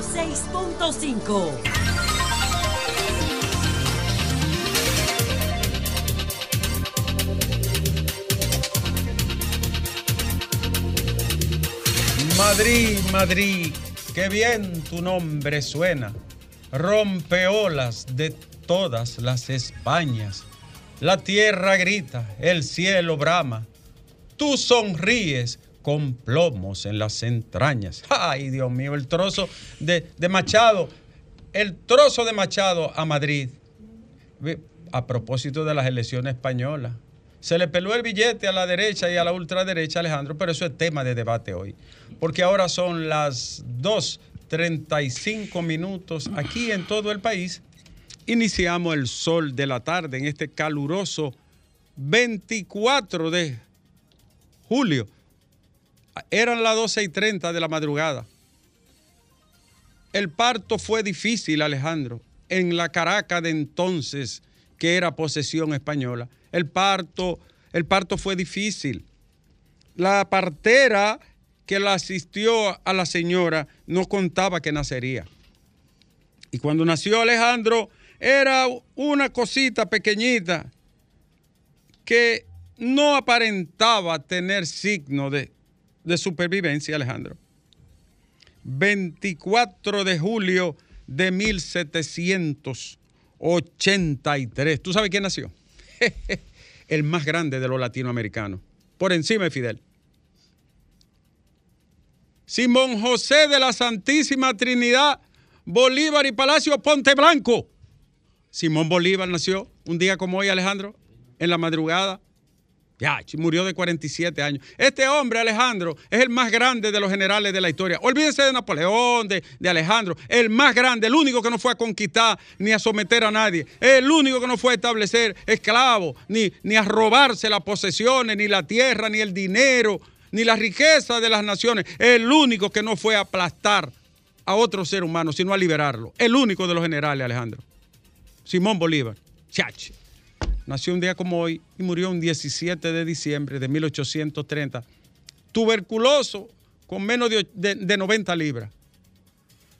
106.5. Madrid, Madrid, qué bien tu nombre suena. Rompeolas de todas las Españas. La tierra grita, el cielo brama. Tú sonríes con plomos en las entrañas. Ay, Dios mío, el trozo de, de Machado, el trozo de Machado a Madrid. A propósito de las elecciones españolas. Se le peló el billete a la derecha y a la ultraderecha, Alejandro, pero eso es tema de debate hoy. Porque ahora son las 2.35 minutos aquí en todo el país. Iniciamos el sol de la tarde en este caluroso 24 de julio. Eran las 12 y 30 de la madrugada. El parto fue difícil, Alejandro, en la Caracas de entonces, que era posesión española. El parto, el parto fue difícil. La partera que la asistió a la señora no contaba que nacería. Y cuando nació Alejandro, era una cosita pequeñita que no aparentaba tener signo de, de supervivencia, Alejandro. 24 de julio de 1783. ¿Tú sabes quién nació? El más grande de los latinoamericanos, por encima de Fidel. Simón José de la Santísima Trinidad, Bolívar y Palacio Ponte Blanco. Simón Bolívar nació un día como hoy, Alejandro, en la madrugada. Ya, murió de 47 años. Este hombre, Alejandro, es el más grande de los generales de la historia. Olvídense de Napoleón, de, de, Alejandro. El más grande, el único que no fue a conquistar ni a someter a nadie. El único que no fue a establecer esclavos, ni, ni a robarse las posesiones, ni la tierra, ni el dinero, ni la riqueza de las naciones. El único que no fue a aplastar a otro ser humano, sino a liberarlo. El único de los generales, Alejandro. Simón Bolívar. Chachi. Nació un día como hoy y murió un 17 de diciembre de 1830. Tuberculoso, con menos de, de, de 90 libras.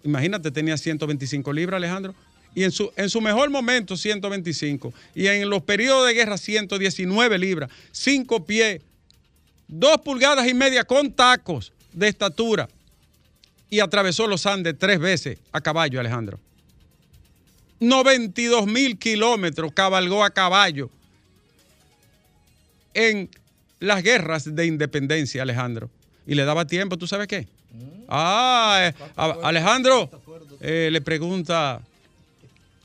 Imagínate, tenía 125 libras, Alejandro. Y en su, en su mejor momento, 125. Y en los periodos de guerra, 119 libras. 5 pies, 2 pulgadas y media con tacos de estatura. Y atravesó los Andes tres veces a caballo, Alejandro. 92 mil kilómetros cabalgó a caballo en las guerras de independencia, Alejandro. Y le daba tiempo, ¿tú sabes qué? Ah, eh, a, Alejandro eh, le pregunta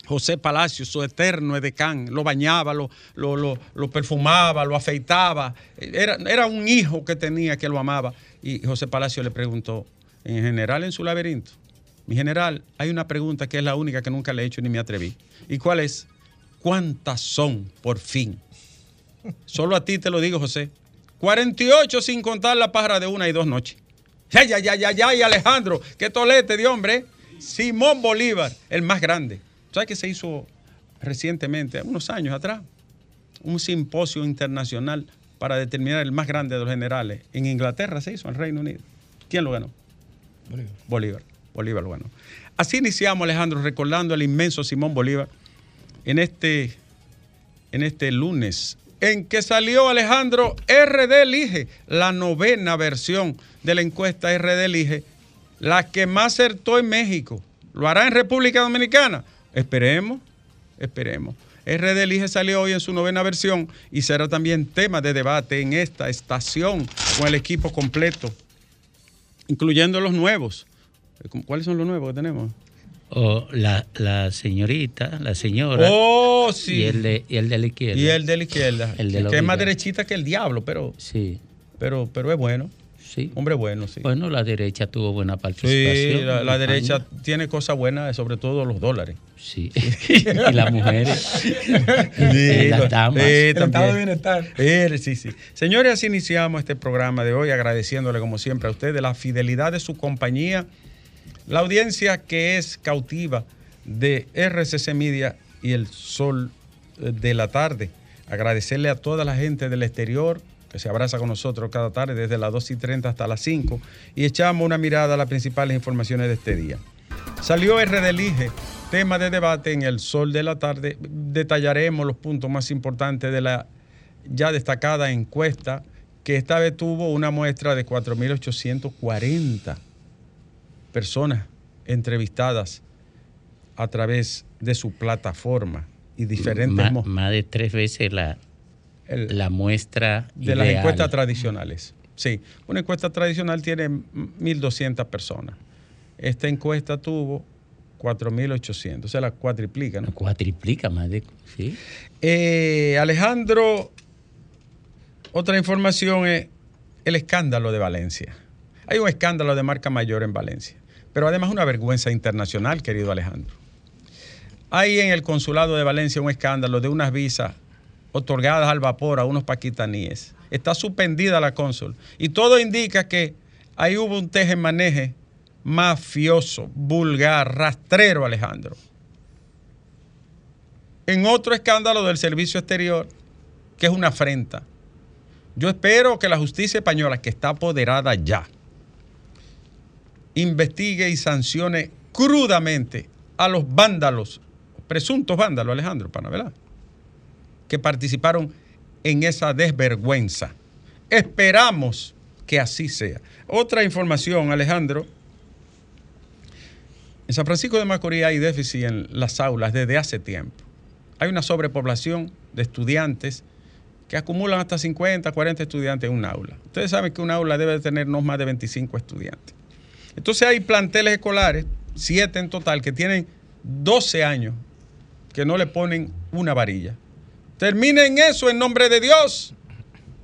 José Palacio, su eterno edecán, lo bañaba, lo, lo, lo, lo perfumaba, lo afeitaba. Era, era un hijo que tenía que lo amaba. Y José Palacio le preguntó, en general en su laberinto, mi general, hay una pregunta que es la única que nunca le he hecho ni me atreví. ¿Y cuál es? ¿Cuántas son por fin? Solo a ti te lo digo, José. 48 sin contar la pájara de una y dos noches. Ya, ya, ya, ya, ya, y Alejandro, qué tolete de hombre. Simón Bolívar, el más grande. ¿Sabes que se hizo recientemente, unos años atrás? Un simposio internacional para determinar el más grande de los generales. En Inglaterra se hizo, en Reino Unido. ¿Quién lo ganó? Bolívar. Bolívar. Bolívar, bueno. Así iniciamos, Alejandro, recordando al inmenso Simón Bolívar en este, en este lunes, en que salió Alejandro RD Elige, la novena versión de la encuesta RD Elige, la que más acertó en México. ¿Lo hará en República Dominicana? Esperemos, esperemos. RD Elige salió hoy en su novena versión y será también tema de debate en esta estación con el equipo completo, incluyendo los nuevos. ¿Cuáles son los nuevos que tenemos? Oh, la, la, señorita, la señora. Oh, sí. Y el de, y el de la izquierda. Y el de la izquierda. El de la que es más derechita que el diablo, pero. Sí. Pero, pero es bueno. Sí. Hombre bueno, sí. Bueno, la derecha tuvo buena participación. Sí, la, la derecha tiene cosas buenas, sobre todo los dólares. Sí. y las mujeres. Sí, y las damas. Sí, El estado de bienestar. Eh, Sí, sí. Señores, así iniciamos este programa de hoy, agradeciéndole como siempre a ustedes la fidelidad de su compañía, la audiencia que es cautiva de RCC Media y el Sol de la Tarde. Agradecerle a toda la gente del exterior que se abraza con nosotros cada tarde desde las 2 y 30 hasta las 5 y echamos una mirada a las principales informaciones de este día. Salió RD Elige, tema de debate en el sol de la tarde. Detallaremos los puntos más importantes de la ya destacada encuesta que esta vez tuvo una muestra de 4.840 personas entrevistadas a través de su plataforma y diferentes... Más, más de tres veces la, el- la muestra de las encuestas tradicionales. Sí, una encuesta tradicional tiene 1.200 personas. Esta encuesta tuvo 4.800, o sea, la cuatriplica, ¿no? Cuatriplica más de... ¿sí? Eh, Alejandro, otra información es el escándalo de Valencia. Hay un escándalo de marca mayor en Valencia, pero además una vergüenza internacional, querido Alejandro. Hay en el consulado de Valencia un escándalo de unas visas otorgadas al vapor a unos paquistaníes. Está suspendida la cónsul y todo indica que ahí hubo un teje-maneje mafioso, vulgar, rastrero, Alejandro en otro escándalo del servicio exterior, que es una afrenta. Yo espero que la justicia española, que está apoderada ya, investigue y sancione crudamente a los vándalos, presuntos vándalos, Alejandro Panavela, que participaron en esa desvergüenza. Esperamos que así sea. Otra información, Alejandro. En San Francisco de Macorís hay déficit en las aulas desde hace tiempo hay una sobrepoblación de estudiantes que acumulan hasta 50, 40 estudiantes en un aula. Ustedes saben que un aula debe tener no más de 25 estudiantes. Entonces hay planteles escolares, siete en total, que tienen 12 años, que no le ponen una varilla. Terminen eso en nombre de Dios.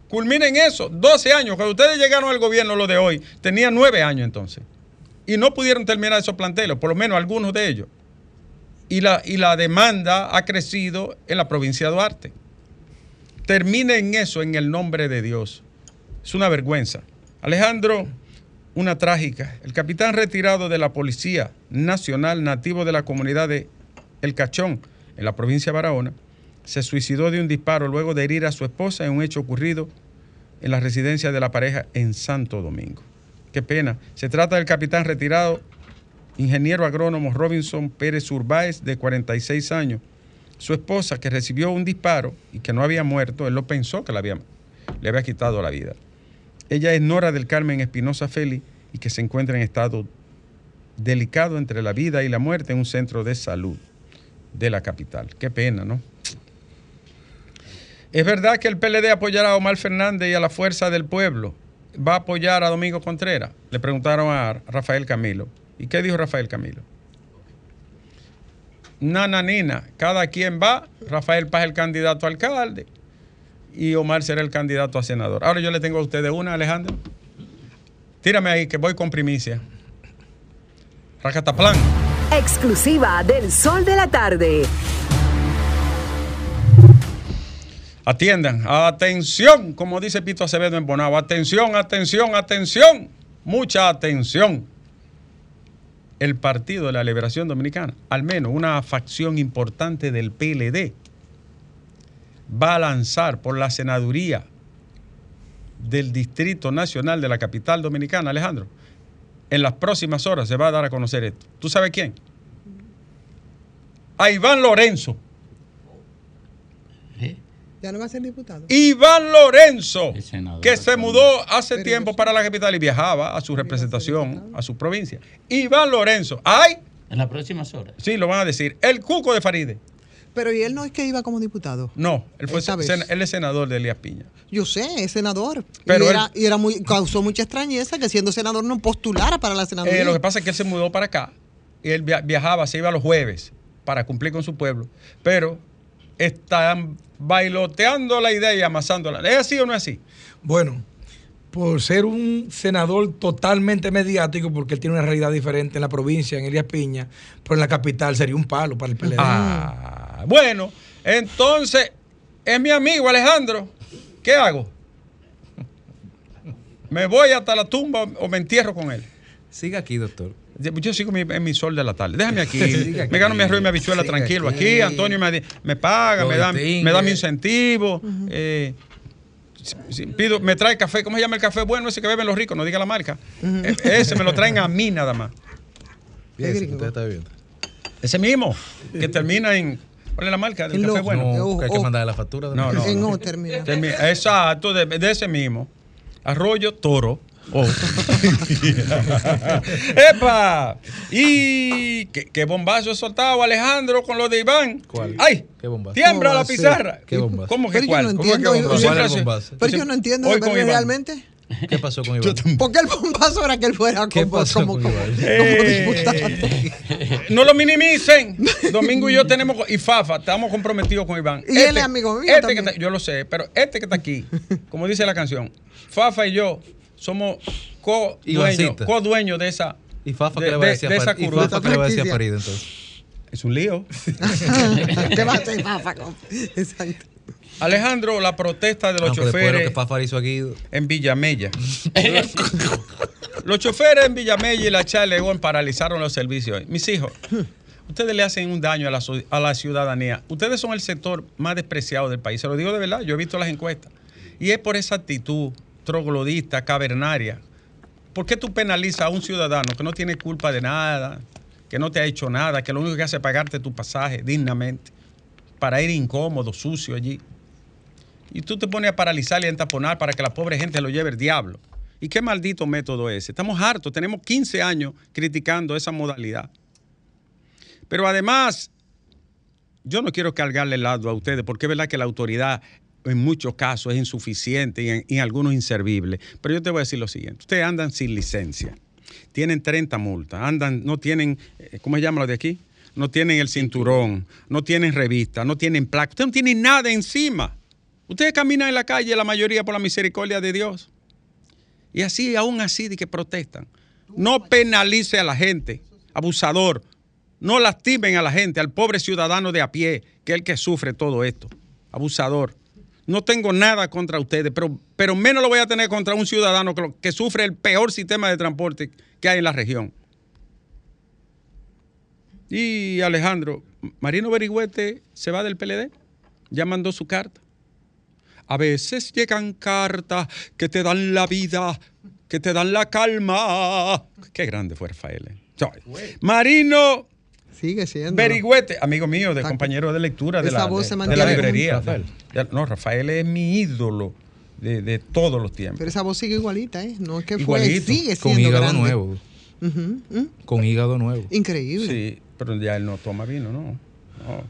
Culminen eso. 12 años. Cuando ustedes llegaron al gobierno, lo de hoy, tenían 9 años entonces. Y no pudieron terminar esos planteles, por lo menos algunos de ellos y la, y la demanda ha crecido en la provincia de Duarte. Terminen eso en el nombre de Dios. Es una vergüenza. Alejandro, una trágica. El capitán retirado de la Policía Nacional, nativo de la comunidad de El Cachón, en la provincia de Barahona, se suicidó de un disparo luego de herir a su esposa en un hecho ocurrido en la residencia de la pareja en Santo Domingo. Qué pena. Se trata del capitán retirado ingeniero agrónomo Robinson Pérez Urbáez, de 46 años. Su esposa, que recibió un disparo y que no había muerto, él lo pensó que había, le había quitado la vida. Ella es Nora del Carmen Espinosa Feli y que se encuentra en estado delicado entre la vida y la muerte en un centro de salud de la capital. Qué pena, ¿no? Es verdad que el PLD apoyará a Omar Fernández y a la Fuerza del Pueblo. ¿Va a apoyar a Domingo Contreras? Le preguntaron a Rafael Camilo. ¿Y qué dijo Rafael Camilo? Nananina, cada quien va, Rafael Paz el candidato a alcalde y Omar será el candidato a senador. Ahora yo le tengo a ustedes una, Alejandro. Tírame ahí que voy con primicia. Racataplan. Exclusiva del Sol de la Tarde. Atiendan, atención, como dice Pito Acevedo en Bonao, atención, atención, atención, mucha atención el Partido de la Liberación Dominicana, al menos una facción importante del PLD, va a lanzar por la senaduría del Distrito Nacional de la capital dominicana, Alejandro. En las próximas horas se va a dar a conocer esto. ¿Tú sabes quién? A Iván Lorenzo. Ya no va a ser diputado. Iván Lorenzo, que se mudó hace Pero tiempo para la capital y viajaba a su representación, a su provincia. Iván Lorenzo. ¡Ay! En las próximas horas. Sí, lo van a decir. El cuco de Faride. Pero y él no es que iba como diputado. No, él, fue sen- él es senador de Elías Piña. Yo sé, es senador. Pero y él- era, y era muy, causó mucha extrañeza que siendo senador no postulara para la senaduría. Eh, lo que pasa es que él se mudó para acá y él via- viajaba, se iba los jueves para cumplir con su pueblo. Pero están bailoteando la idea y amasándola. ¿Es así o no es así? Bueno, por ser un senador totalmente mediático, porque él tiene una realidad diferente en la provincia, en Elías Piña, pero en la capital sería un palo para el PLD. Ah, bueno, entonces es mi amigo Alejandro. ¿Qué hago? ¿Me voy hasta la tumba o me entierro con él? Siga aquí, doctor. Yo sigo mi- en mi sol de la tarde. Déjame aquí. Me gano mi arroz y mi habichuela tranquilo. Aquí, aquí. Antonio me, me paga, me da, me da mi incentivo. eh, si- si pido, me trae café. ¿Cómo se llama el café bueno ese que beben los ricos? No diga la marca. Eh, Ese me lo traen a mí nada más. Ese que usted está viendo. Ese mismo, que termina en. ¿Cuál es la marca del En café bueno? No, que hay que oh. mandarle la factura. de No, no. En O termina. Termi- Exacto, de, de ese mismo. Arroyo Toro. Oh. ¡Epa! ¿Y qué, qué bombazo he soltado Alejandro con lo de Iván? ¿Cuál? ¡Ay! ¿Qué bombazo? ¡Tiembla ¿Cómo la pizarra! ¿Qué bombazo? ¿Cómo que Pero yo cuál? no ¿Cómo que bombazo? yo- Siempre ¿Cuál hace- bombazo? Pero yo no entiendo realmente. ¿Qué pasó con Iván? Porque el bombazo era que él fuera ¿Qué como, pasó como, con como, Iván? como Eh, diputado. no lo minimicen. Domingo y yo tenemos, y Fafa, estamos comprometidos con Iván. Y él es amigo mío este también. que está- yo lo sé, pero este que está aquí, como dice la canción, Fafa y yo somos co-dueños Ivancita. co-dueños de esa, ¿Y Fafa de- qué le va a de- decir de a. Fafa qué le va a decir a Franquicia. Farid entonces? Es un lío. ¿Qué va a hacer, Fafa? Exacto. Alejandro, la protesta de los Aunque después de lo choferes que hizo aquí, en Villamella. los choferes en Villamella y la Charlegón paralizaron los servicios. Mis hijos, ustedes le hacen un daño a la, su- a la ciudadanía. Ustedes son el sector más despreciado del país. Se lo digo de verdad, yo he visto las encuestas. Y es por esa actitud troglodista, cavernaria. ¿Por qué tú penalizas a un ciudadano que no tiene culpa de nada, que no te ha hecho nada, que lo único que hace es pagarte tu pasaje dignamente para ir incómodo, sucio allí? Y tú te pones a paralizar y a entaponar para que la pobre gente lo lleve el diablo. ¿Y qué maldito método es ese? Estamos hartos, tenemos 15 años criticando esa modalidad. Pero además, yo no quiero cargarle el lado a ustedes, porque es verdad que la autoridad en muchos casos es insuficiente y en, algunos inservible. Pero yo te voy a decir lo siguiente, ustedes andan sin licencia, tienen 30 multas, andan, no tienen, eh, ¿cómo se llama lo de aquí? No tienen el cinturón, no tienen revista, no tienen placa, ustedes no tienen nada encima. Ustedes caminan en la calle, la mayoría por la misericordia de Dios. Y así, aún así, de que protestan. No penalice a la gente, abusador. No lastimen a la gente, al pobre ciudadano de a pie, que es el que sufre todo esto. Abusador. No tengo nada contra ustedes, pero, pero menos lo voy a tener contra un ciudadano que, que sufre el peor sistema de transporte que hay en la región. Y Alejandro, Marino Berigüete se va del PLD, ya mandó su carta. A veces llegan cartas que te dan la vida, que te dan la calma. Qué grande fue Rafael. eh. Marino Sigue siendo. Berigüete, amigo mío, de compañero de lectura de la, voz de- se de mantiene la librería. Rafael. No, Rafael es mi ídolo de, de todos los tiempos. Pero esa voz sigue igualita, ¿eh? No es que fue, Igualito. sigue con siendo hígado grande. nuevo. ¿mm? Con hígado nuevo. Increíble. Sí, pero ya él no toma vino, ¿no? No.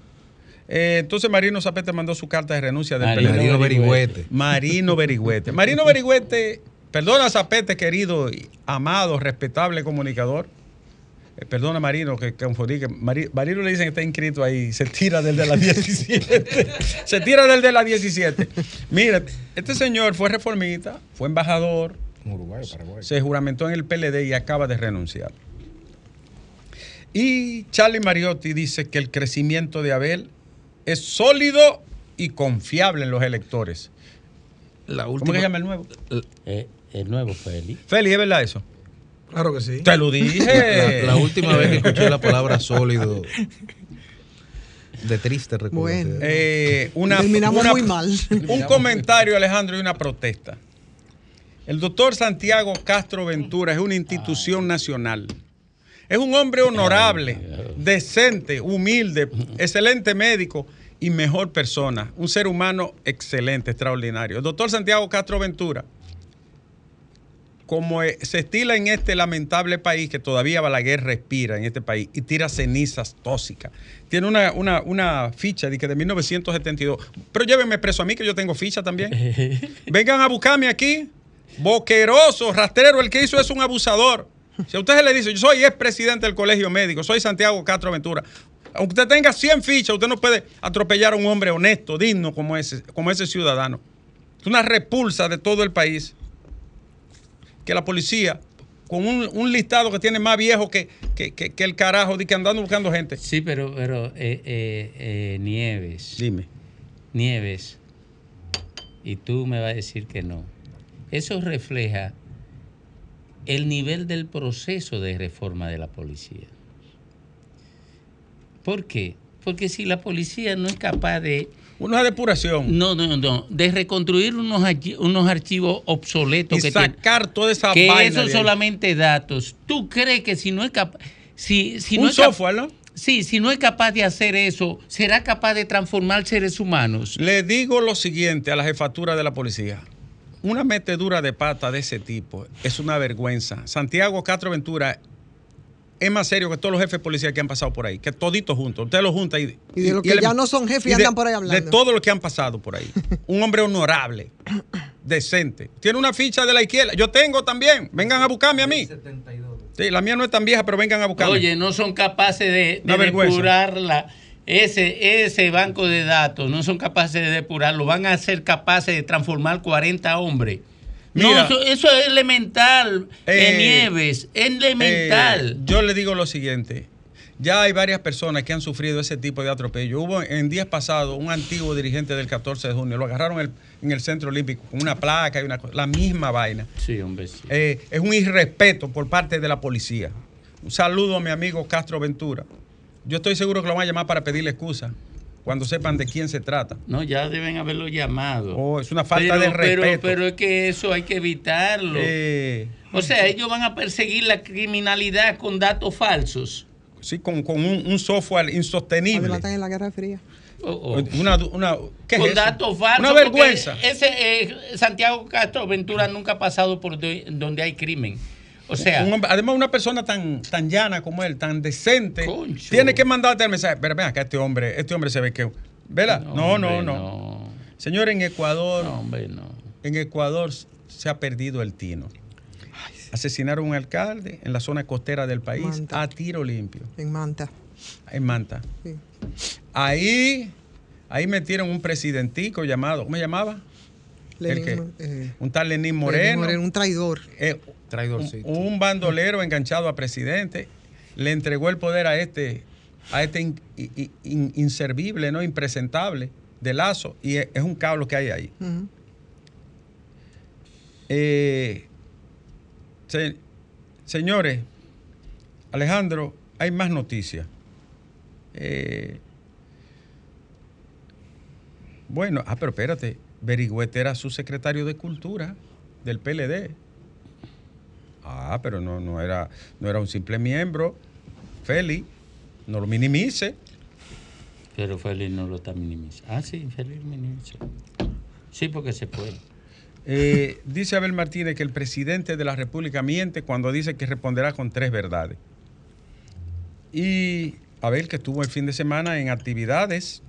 Eh, entonces Marino Zapete mandó su carta de renuncia del Marino PLD. Marino Berigüete. Marino Berigüete. Marino Berigüete, perdona Zapete, querido, amado, respetable comunicador. Eh, perdona Marino, que, que confundí, que Mari- Marino le dicen que está inscrito ahí, se tira del de la 17. se tira del de la 17. Mira, este señor fue reformista, fue embajador, Uruguay, Paraguay. se juramentó en el PLD y acaba de renunciar. Y Charlie Mariotti dice que el crecimiento de Abel es sólido y confiable en los electores. La ¿Cómo última, que se llama el nuevo? Eh, el nuevo Feli. Feli, ¿es verdad eso? Claro que sí. Te lo la, dije. la última vez que escuché la palabra sólido, de triste recuerdo. Bueno. Eh, una, Terminamos una- muy mal. Un comentario, Alejandro, y una protesta. El doctor Santiago Castro Ventura es una institución nacional. Es un hombre honorable, decente, humilde, excelente médico y mejor persona. Un ser humano excelente, extraordinario. El doctor Santiago Castro Ventura, como se estila en este lamentable país, que todavía Balaguer respira en este país y tira cenizas tóxicas. Tiene una, una, una ficha de, que de 1972. Pero llévenme preso a mí, que yo tengo ficha también. Vengan a buscarme aquí. Boqueroso, rastrero, el que hizo es un abusador. Si a usted se le dice, yo soy expresidente del colegio médico, soy Santiago Castro Ventura. Aunque usted tenga 100 fichas, usted no puede atropellar a un hombre honesto, digno como ese, como ese ciudadano. Es una repulsa de todo el país que la policía, con un, un listado que tiene más viejo que, que, que- que el carajo, de que andando buscando gente. Sí, pero, pero eh, eh, eh, Nieves. Dime. Nieves. Y tú me vas a decir que no. Eso refleja el nivel del proceso de reforma de la policía. ¿Por qué? Porque si la policía no es capaz de Una depuración. no, no, no, de reconstruir unos, unos archivos obsoletos y que sacar toda esa que vaina eso solamente datos. ¿Tú crees que si no es capaz, si, si no un es cap- software, ¿no? Sí, si no es capaz de hacer eso, ¿será capaz de transformar seres humanos? Le digo lo siguiente a la jefatura de la policía. Una metedura de pata de ese tipo es una vergüenza. Santiago Castro Ventura es más serio que todos los jefes de policía que han pasado por ahí, que toditos juntos. Usted los junta y, Y de los que él- ya no son jefes y y de- andan por ahí hablando. De todo lo que han pasado por ahí. Un hombre honorable, decente. Tiene una ficha de la izquierda. Yo tengo también. Vengan a buscarme a mí. Sí, la mía no es tan vieja, pero vengan a buscarme. Oye, no son capaces de, de depurarla. Ese, ese banco de datos no son capaces de depurarlo. Van a ser capaces de transformar 40 hombres. Mira. no, eso, eso es elemental, Eh, eh, Nieves. Elemental. Eh, yo le digo lo siguiente. Ya hay varias personas que han sufrido ese tipo de atropello. Hubo en días pasados un antiguo dirigente del 14 de junio. Lo agarraron el- en el centro olímpico con una placa y una cosa. La misma vaina. sí, hombre, sí. Eh, es un irrespeto por parte de la policía. Un saludo a mi amigo Castro Ventura. Yo estoy seguro que lo van a llamar para pedirle excusa cuando sepan de quién se trata. No, ya deben haberlo llamado. Oh, es una falta pero, de pero- respeto. Pero, es que eso hay que evitarlo. Eh, o sea, ellos van a perseguir la criminalidad con datos falsos. sí, con, con un, un software insostenible. Adelantan en la Guerra Fría. Oh, oh. Una, una, ¿qué es con eso? datos falsos. Una vergüenza. Ese eh, Santiago Castro Ventura nunca ha pasado por de- donde hay crimen. O sea, Un hombre- además, una persona tan, tan llana como él, tan decente, Concho. tiene que mandarte el mensaje. Pero ven acá, este hombre, este hombre se ve que. ¿Verdad? No, no, no. no. Señor, en Ecuador, No, hombre, no. en Ecuador se ha perdido el tino. Asesinaron a un alcalde en la zona costera del país Manta. a tiro limpio, En Manta. en Manta. Sí. Ahí, ahí metieron un presidentico llamado, ¿cómo se llamaba? Lenín, qué? eh, Un tal Lenín Lenín Moreno. un traidor. Eh, Traidorcito. un, un bandolero enganchado a presidente le entregó el poder a este a este in- in- in- inservible, no impresentable de Lazo y es, es un cablo que hay ahí. Eh, se- señores, Alejandro, hay más noticias. Eh, bueno, ah, pero espérate, Berigüete era su secretario de Cultura del PLD. Ah, pero no, no, era, no era un simple miembro. Feli, no lo minimice. Pero Félix no lo está minimizando. Ah, sí, Félix minimiza. Sí, porque se puede. Eh, dice Abel Martínez que el presidente de la República miente cuando dice que responderá con tres verdades. Y Abel, que estuvo el fin de semana en actividades,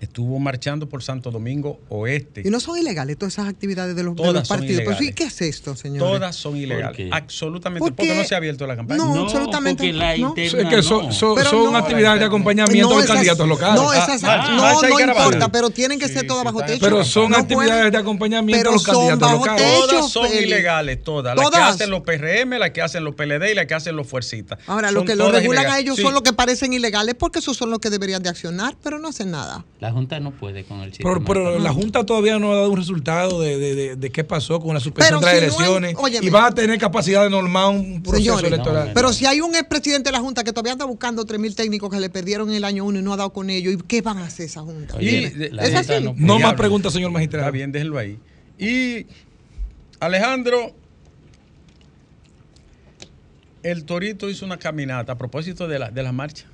estuvo marchando por Santo Domingo Oeste. Y no son ilegales todas esas actividades de los, de Todas los partidos. Pero sí, ilegales. ¿qué es esto, señor? Todas son ilegales. qué? Absolutamente. ¿Por Porque qué? no se ha abierto la campaña. No, No, absolutamente porque la no. inter- Es que son, son- Pero son no. actividades de acompañamiento a los candidatos locales. No, esas, Ah, no, y no caravana. importa, pero tienen que Sí, ser todas bajo techo. Pero son No actividades pueden- de acompañamiento a los candidatos locales. techo. Todas son ilegales, todas. Las que hacen los PRM, las que hacen los PLD y las que hacen los fuercitas. Ahora, Son lo que lo regulan a ellos son los que parecen ilegales porque esos son los que deberían de accionar, pero no hacen nada. La Junta no puede con el sistema. Pero, pero la. Junta todavía no ha dado un resultado de, de- de- de qué pasó con la suspensión Pero de las si no hay- elecciones óyeme. y va a tener capacidad de normar un proceso Señores, electoral. no, Pero si hay un expresidente de la Junta que todavía anda buscando 3.000 técnicos que le perdieron en el año uno y no ha dado con ellos, ¿y qué van a hacer esa Junta? Oye, Y- la ¿Es Junta así? no más preguntas, señor magistrado. Está bien, déjenlo ahí. Y Alejandro, el Torito hizo una caminata a propósito de la, de la marcha.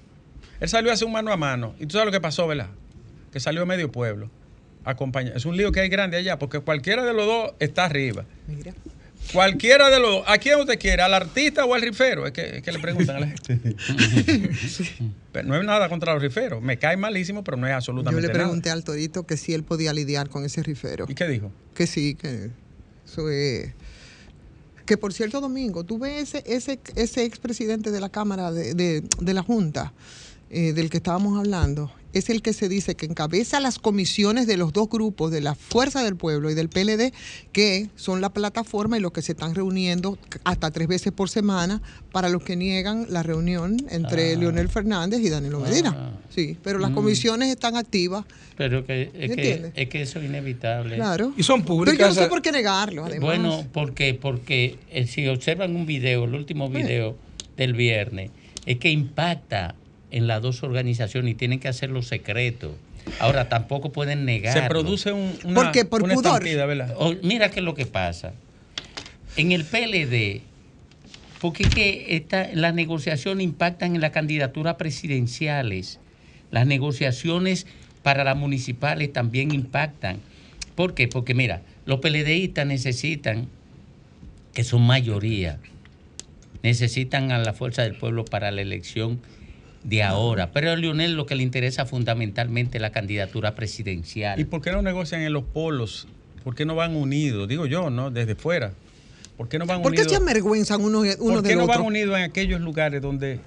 Él salió a hacer un mano a mano. Y tú sabes lo que pasó, ¿verdad? Que salió a medio pueblo. Acompaña. Es un lío que hay grande allá, porque cualquiera de los dos está arriba. Mira. Cualquiera de los dos. ¿A quién usted quiere? ¿Al artista o al rifero? Es que, es que le preguntan a la gente. Pero no es nada contra los riferos. Me cae malísimo, pero no es Yo absolutamente le nada. pregunté al Torito que si él podía lidiar con ese rifero. ¿Y qué dijo? Que sí, que eso es. Que por cierto, Domingo, tú ves ese, ese, ese expresidente de la Cámara de, de- de la Junta, eh, del que estábamos hablando, es el que se dice que encabeza las comisiones de los dos grupos, de la Fuerza del Pueblo y del PLD, que son la plataforma y los que se están reuniendo hasta tres veces por semana para los que niegan la reunión entre Ah. Leonel Fernández y Danilo Medina. Ah. Sí, pero las Mm. comisiones están activas, Pero que, es, que, es que eso es inevitable. claro. Y son Pero yo públicas. no sé por qué negarlo, además. Bueno, ¿por qué? Porque eh, si observan un video, el último video del viernes, es que impacta en las dos organizaciones y tienen que hacerlo secreto. Ahora, tampoco pueden negarlo. Se produce un, una, ¿Por qué? ¿Por una pudor? estampida, ¿verdad? O- mira qué es lo que pasa. En el PLD, porque es que esta, las negociaciones impactan en las candidaturas presidenciales. Las negociaciones para las municipales también impactan. ¿Por qué? Porque mira, los PLDistas necesitan, que son mayoría, necesitan a la fuerza del pueblo para la elección de ahora. Pero a Lionel lo que le interesa fundamentalmente es la candidatura presidencial. ¿Y por qué no negocian en los polos? ¿Por qué no van unidos? Digo yo, ¿no? Desde fuera. ¿Por qué no van ¿Por qué unidos? se avergüenzan uno, uno ¿Por qué del no otro? van unidos en aquellos lugares donde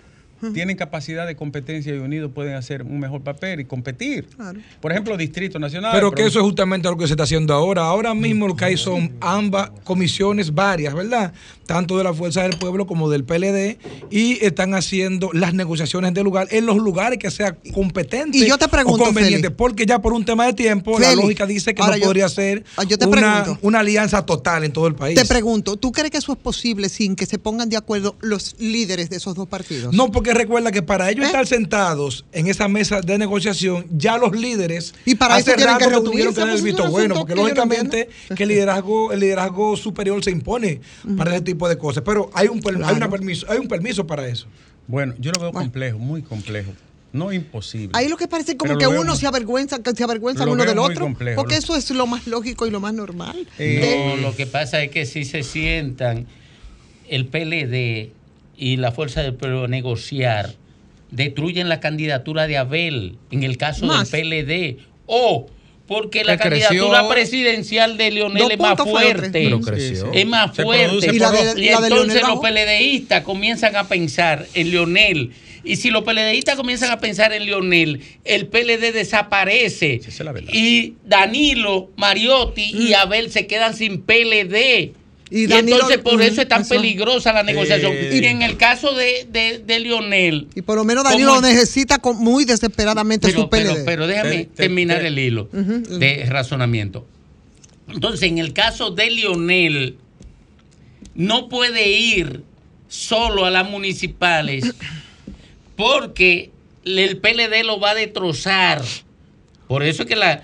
tienen capacidad de competencia y unidos pueden hacer un mejor papel y competir? Claro. Por ejemplo, Distrito Nacional. Pero que eso es justamente lo que se está haciendo ahora. Ahora mismo lo que hay son ambas comisiones varias, ¿verdad? Tanto de la Fuerza del Pueblo como del PLD y están haciendo las negociaciones del lugar en los lugares que sea competente Y yo te pregunto, o conveniente, Feli. porque ya por un tema de tiempo la lógica dice que no yo- podría ser ah, yo te una, una alianza total en todo el país. Te pregunto, ¿tú crees que eso es posible sin que se pongan de acuerdo los líderes de esos dos partidos? No, porque recuerda que para ellos ¿Eh? estar sentados en esa mesa de negociación, ya los líderes Y para eso hace tienen rato que tuvieron que dar el pues, es visto bueno, porque que yo no lógicamente que el liderazgo, el liderazgo superior se impone para ese tipo de cosas. Pero hay un, hay, una permiso, hay un permiso para eso. Bueno, yo lo veo Bueno. complejo, muy complejo. No imposible. Ahí lo que parece como que uno muy- se avergüenza, que se avergüenza uno del otro. complejo. Porque eso es lo más lógico y lo más normal. Eh, No, lo que pasa es que si se sientan el PLD y la Fuerza del Pueblo a negociar, destruyen la candidatura de Abel, en el caso Más. del PLD. O porque la creció. candidatura presidencial de Leonel es más fuerte. Es más fuerte. Y la de- la entonces los. PLDistas comienzan a pensar en Leonel. Y si los PLDistas comienzan a pensar en Leonel, el PLD desaparece. Sí, esa es la verdad. Y Danilo, Mariotti y Abel se quedan sin PLD. Y entonces por eso es tan Eso. peligrosa la negociación. Eh, y en el caso de, de, de Leonel, Y por lo menos Danilo ¿Cómo? necesita con- muy desesperadamente pero, su PLD. pero, pero déjame Te- te- terminar te- el hilo de razonamiento. Entonces, en el caso de Lionel, no puede ir solo a las municipales porque el PLD lo va a destrozar. Por eso es que la...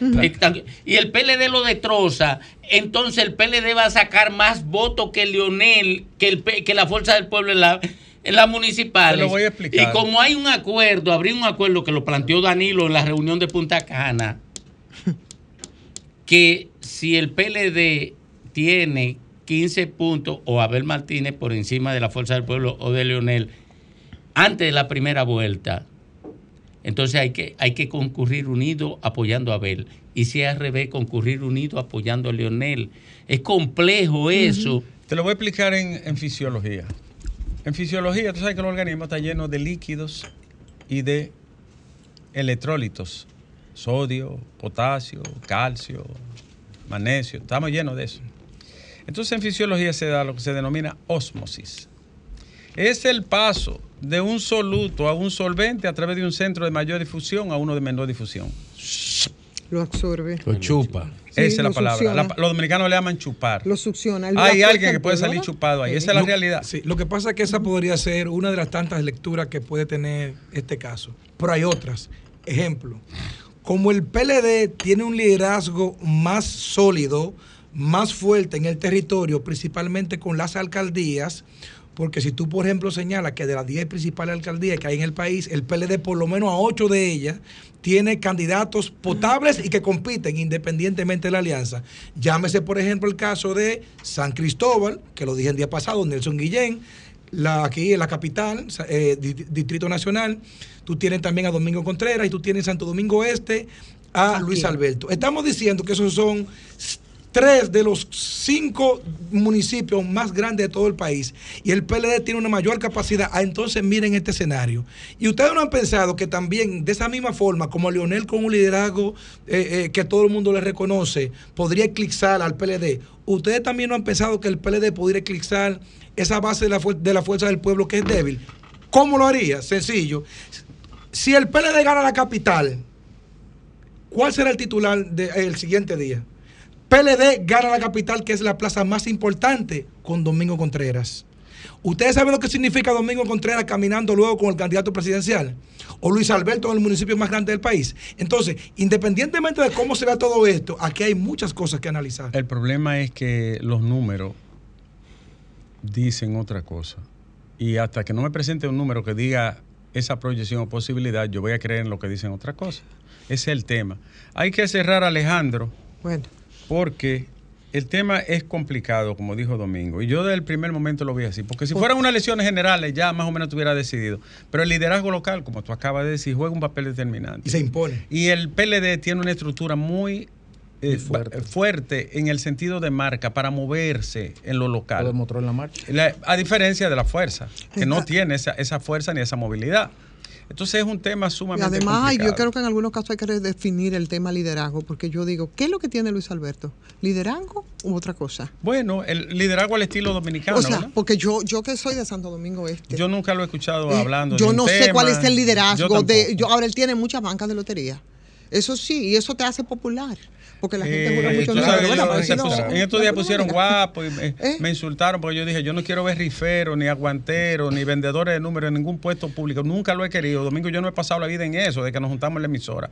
Y el PLD lo destroza, entonces el PLD va a sacar más votos que Lionel, que, el, que la Fuerza del Pueblo en la, en las municipales. Te lo voy a explicar. Y como hay un acuerdo, habría un acuerdo que lo planteó Danilo en la reunión de Punta Cana, que si el PLD tiene 15 puntos o Abel Martínez por encima de la Fuerza del Pueblo o de Leonel antes de la primera vuelta, entonces hay que, hay que concurrir unido apoyando a Abel. Y si es al revés, concurrir unido apoyando a Leonel. Es complejo eso. Te lo voy a explicar en, en fisiología. En fisiología, tú sabes que el organismo está lleno de líquidos y de electrólitos. Sodio, potasio, calcio, magnesio. Estamos llenos de eso. Entonces en fisiología se da lo que se denomina osmosis. Es el paso de un soluto a un solvente a través de un centro de mayor difusión a uno de menor difusión. Lo absorbe. Lo chupa. Sí, Esa es la palabra. La- los dominicanos le llaman chupar. Lo succiona. Hay alguien que puede salir chupado ahí. Esa es la Lo- realidad. Sí, lo que pasa es que esa podría ser una de las tantas lecturas que puede tener este caso. Pero hay otras. Ejemplo, como el PLD tiene un liderazgo más sólido, más fuerte en el territorio, principalmente con las alcaldías, porque si tú, por ejemplo, señalas que de las 10 principales alcaldías que hay en el país, el PLD por lo menos a 8 de ellas tiene candidatos potables y que compiten independientemente de la alianza. Llámese, por ejemplo, el caso de San Cristóbal, que lo dije el día pasado, Nelson Guillén, la, aquí en la capital, eh, di- Distrito Nacional. Tú tienes también a Domingo Contreras y tú tienes en Santo Domingo Este a Aquí. Luis Alberto. Estamos diciendo que esos son tres de los cinco municipios más grandes de todo el país y el PLD tiene una mayor capacidad. Ah, entonces miren este escenario. Y ustedes no han pensado que también de esa misma forma, como Leonel con un liderazgo eh, eh, que todo el mundo le reconoce, podría eclipsar al PLD. Ustedes también no han pensado que el PLD podría eclipsar esa base de la, fuer- de la fuerza del pueblo que es débil. ¿Cómo lo haría? Sencillo. Si el PLD gana la capital, ¿cuál será el titular del siguiente día? PLD gana la capital, que es la plaza más importante, con Domingo Contreras. ¿Ustedes saben lo que significa Domingo Contreras caminando luego con el candidato presidencial? O Luis Alberto en el municipio más grande del país. Entonces, independientemente de cómo se vea todo esto, aquí hay muchas cosas que analizar. El problema es que los números dicen otra cosa. Y hasta que no me presente un número que diga esa proyección o posibilidad, yo voy a creer en lo que dicen otras cosas. Ese es el tema. Hay que cerrar, Alejandro, Bueno, porque el tema es complicado, como dijo Domingo. Y yo desde el primer momento lo vi así. Porque si fueran unas elecciones generales, ya más o menos tuviera decidido. Pero el liderazgo local, como tú acabas de decir, juega un papel determinante. Y se impone. Y el PLD tiene una estructura muy eh, fuerte. fuerte en el sentido de marca para moverse en lo Lo local. demostró en la marcha. La- a diferencia de la fuerza, que no tiene esa, esa fuerza ni esa movilidad. Entonces es un tema y sumamente además ay, complicado. yo creo que en algunos casos hay que redefinir el tema liderazgo, porque yo digo, ¿qué es lo que tiene Luis Alberto? ¿Liderazgo u otra cosa? Bueno, el liderazgo al estilo dominicano, o sea, ¿verdad? porque yo, yo que soy de Santo Domingo Este. Yo nunca lo he escuchado Eh, hablando. Yo de un no sé tema. cuál es el Yo liderazgo de. tampoco. Yo, ahora él tiene muchas bancas de lotería. Eso sí, y eso te hace popular. Porque la gente mucho en estos días pusieron guapo y me, ¿Eh? me insultaron porque yo dije, yo no quiero ver riferos, ni aguanteros, ni vendedores de números en ningún puesto público. Nunca lo he querido. Domingo, yo no he pasado la vida en eso, de que nos juntamos en la emisora.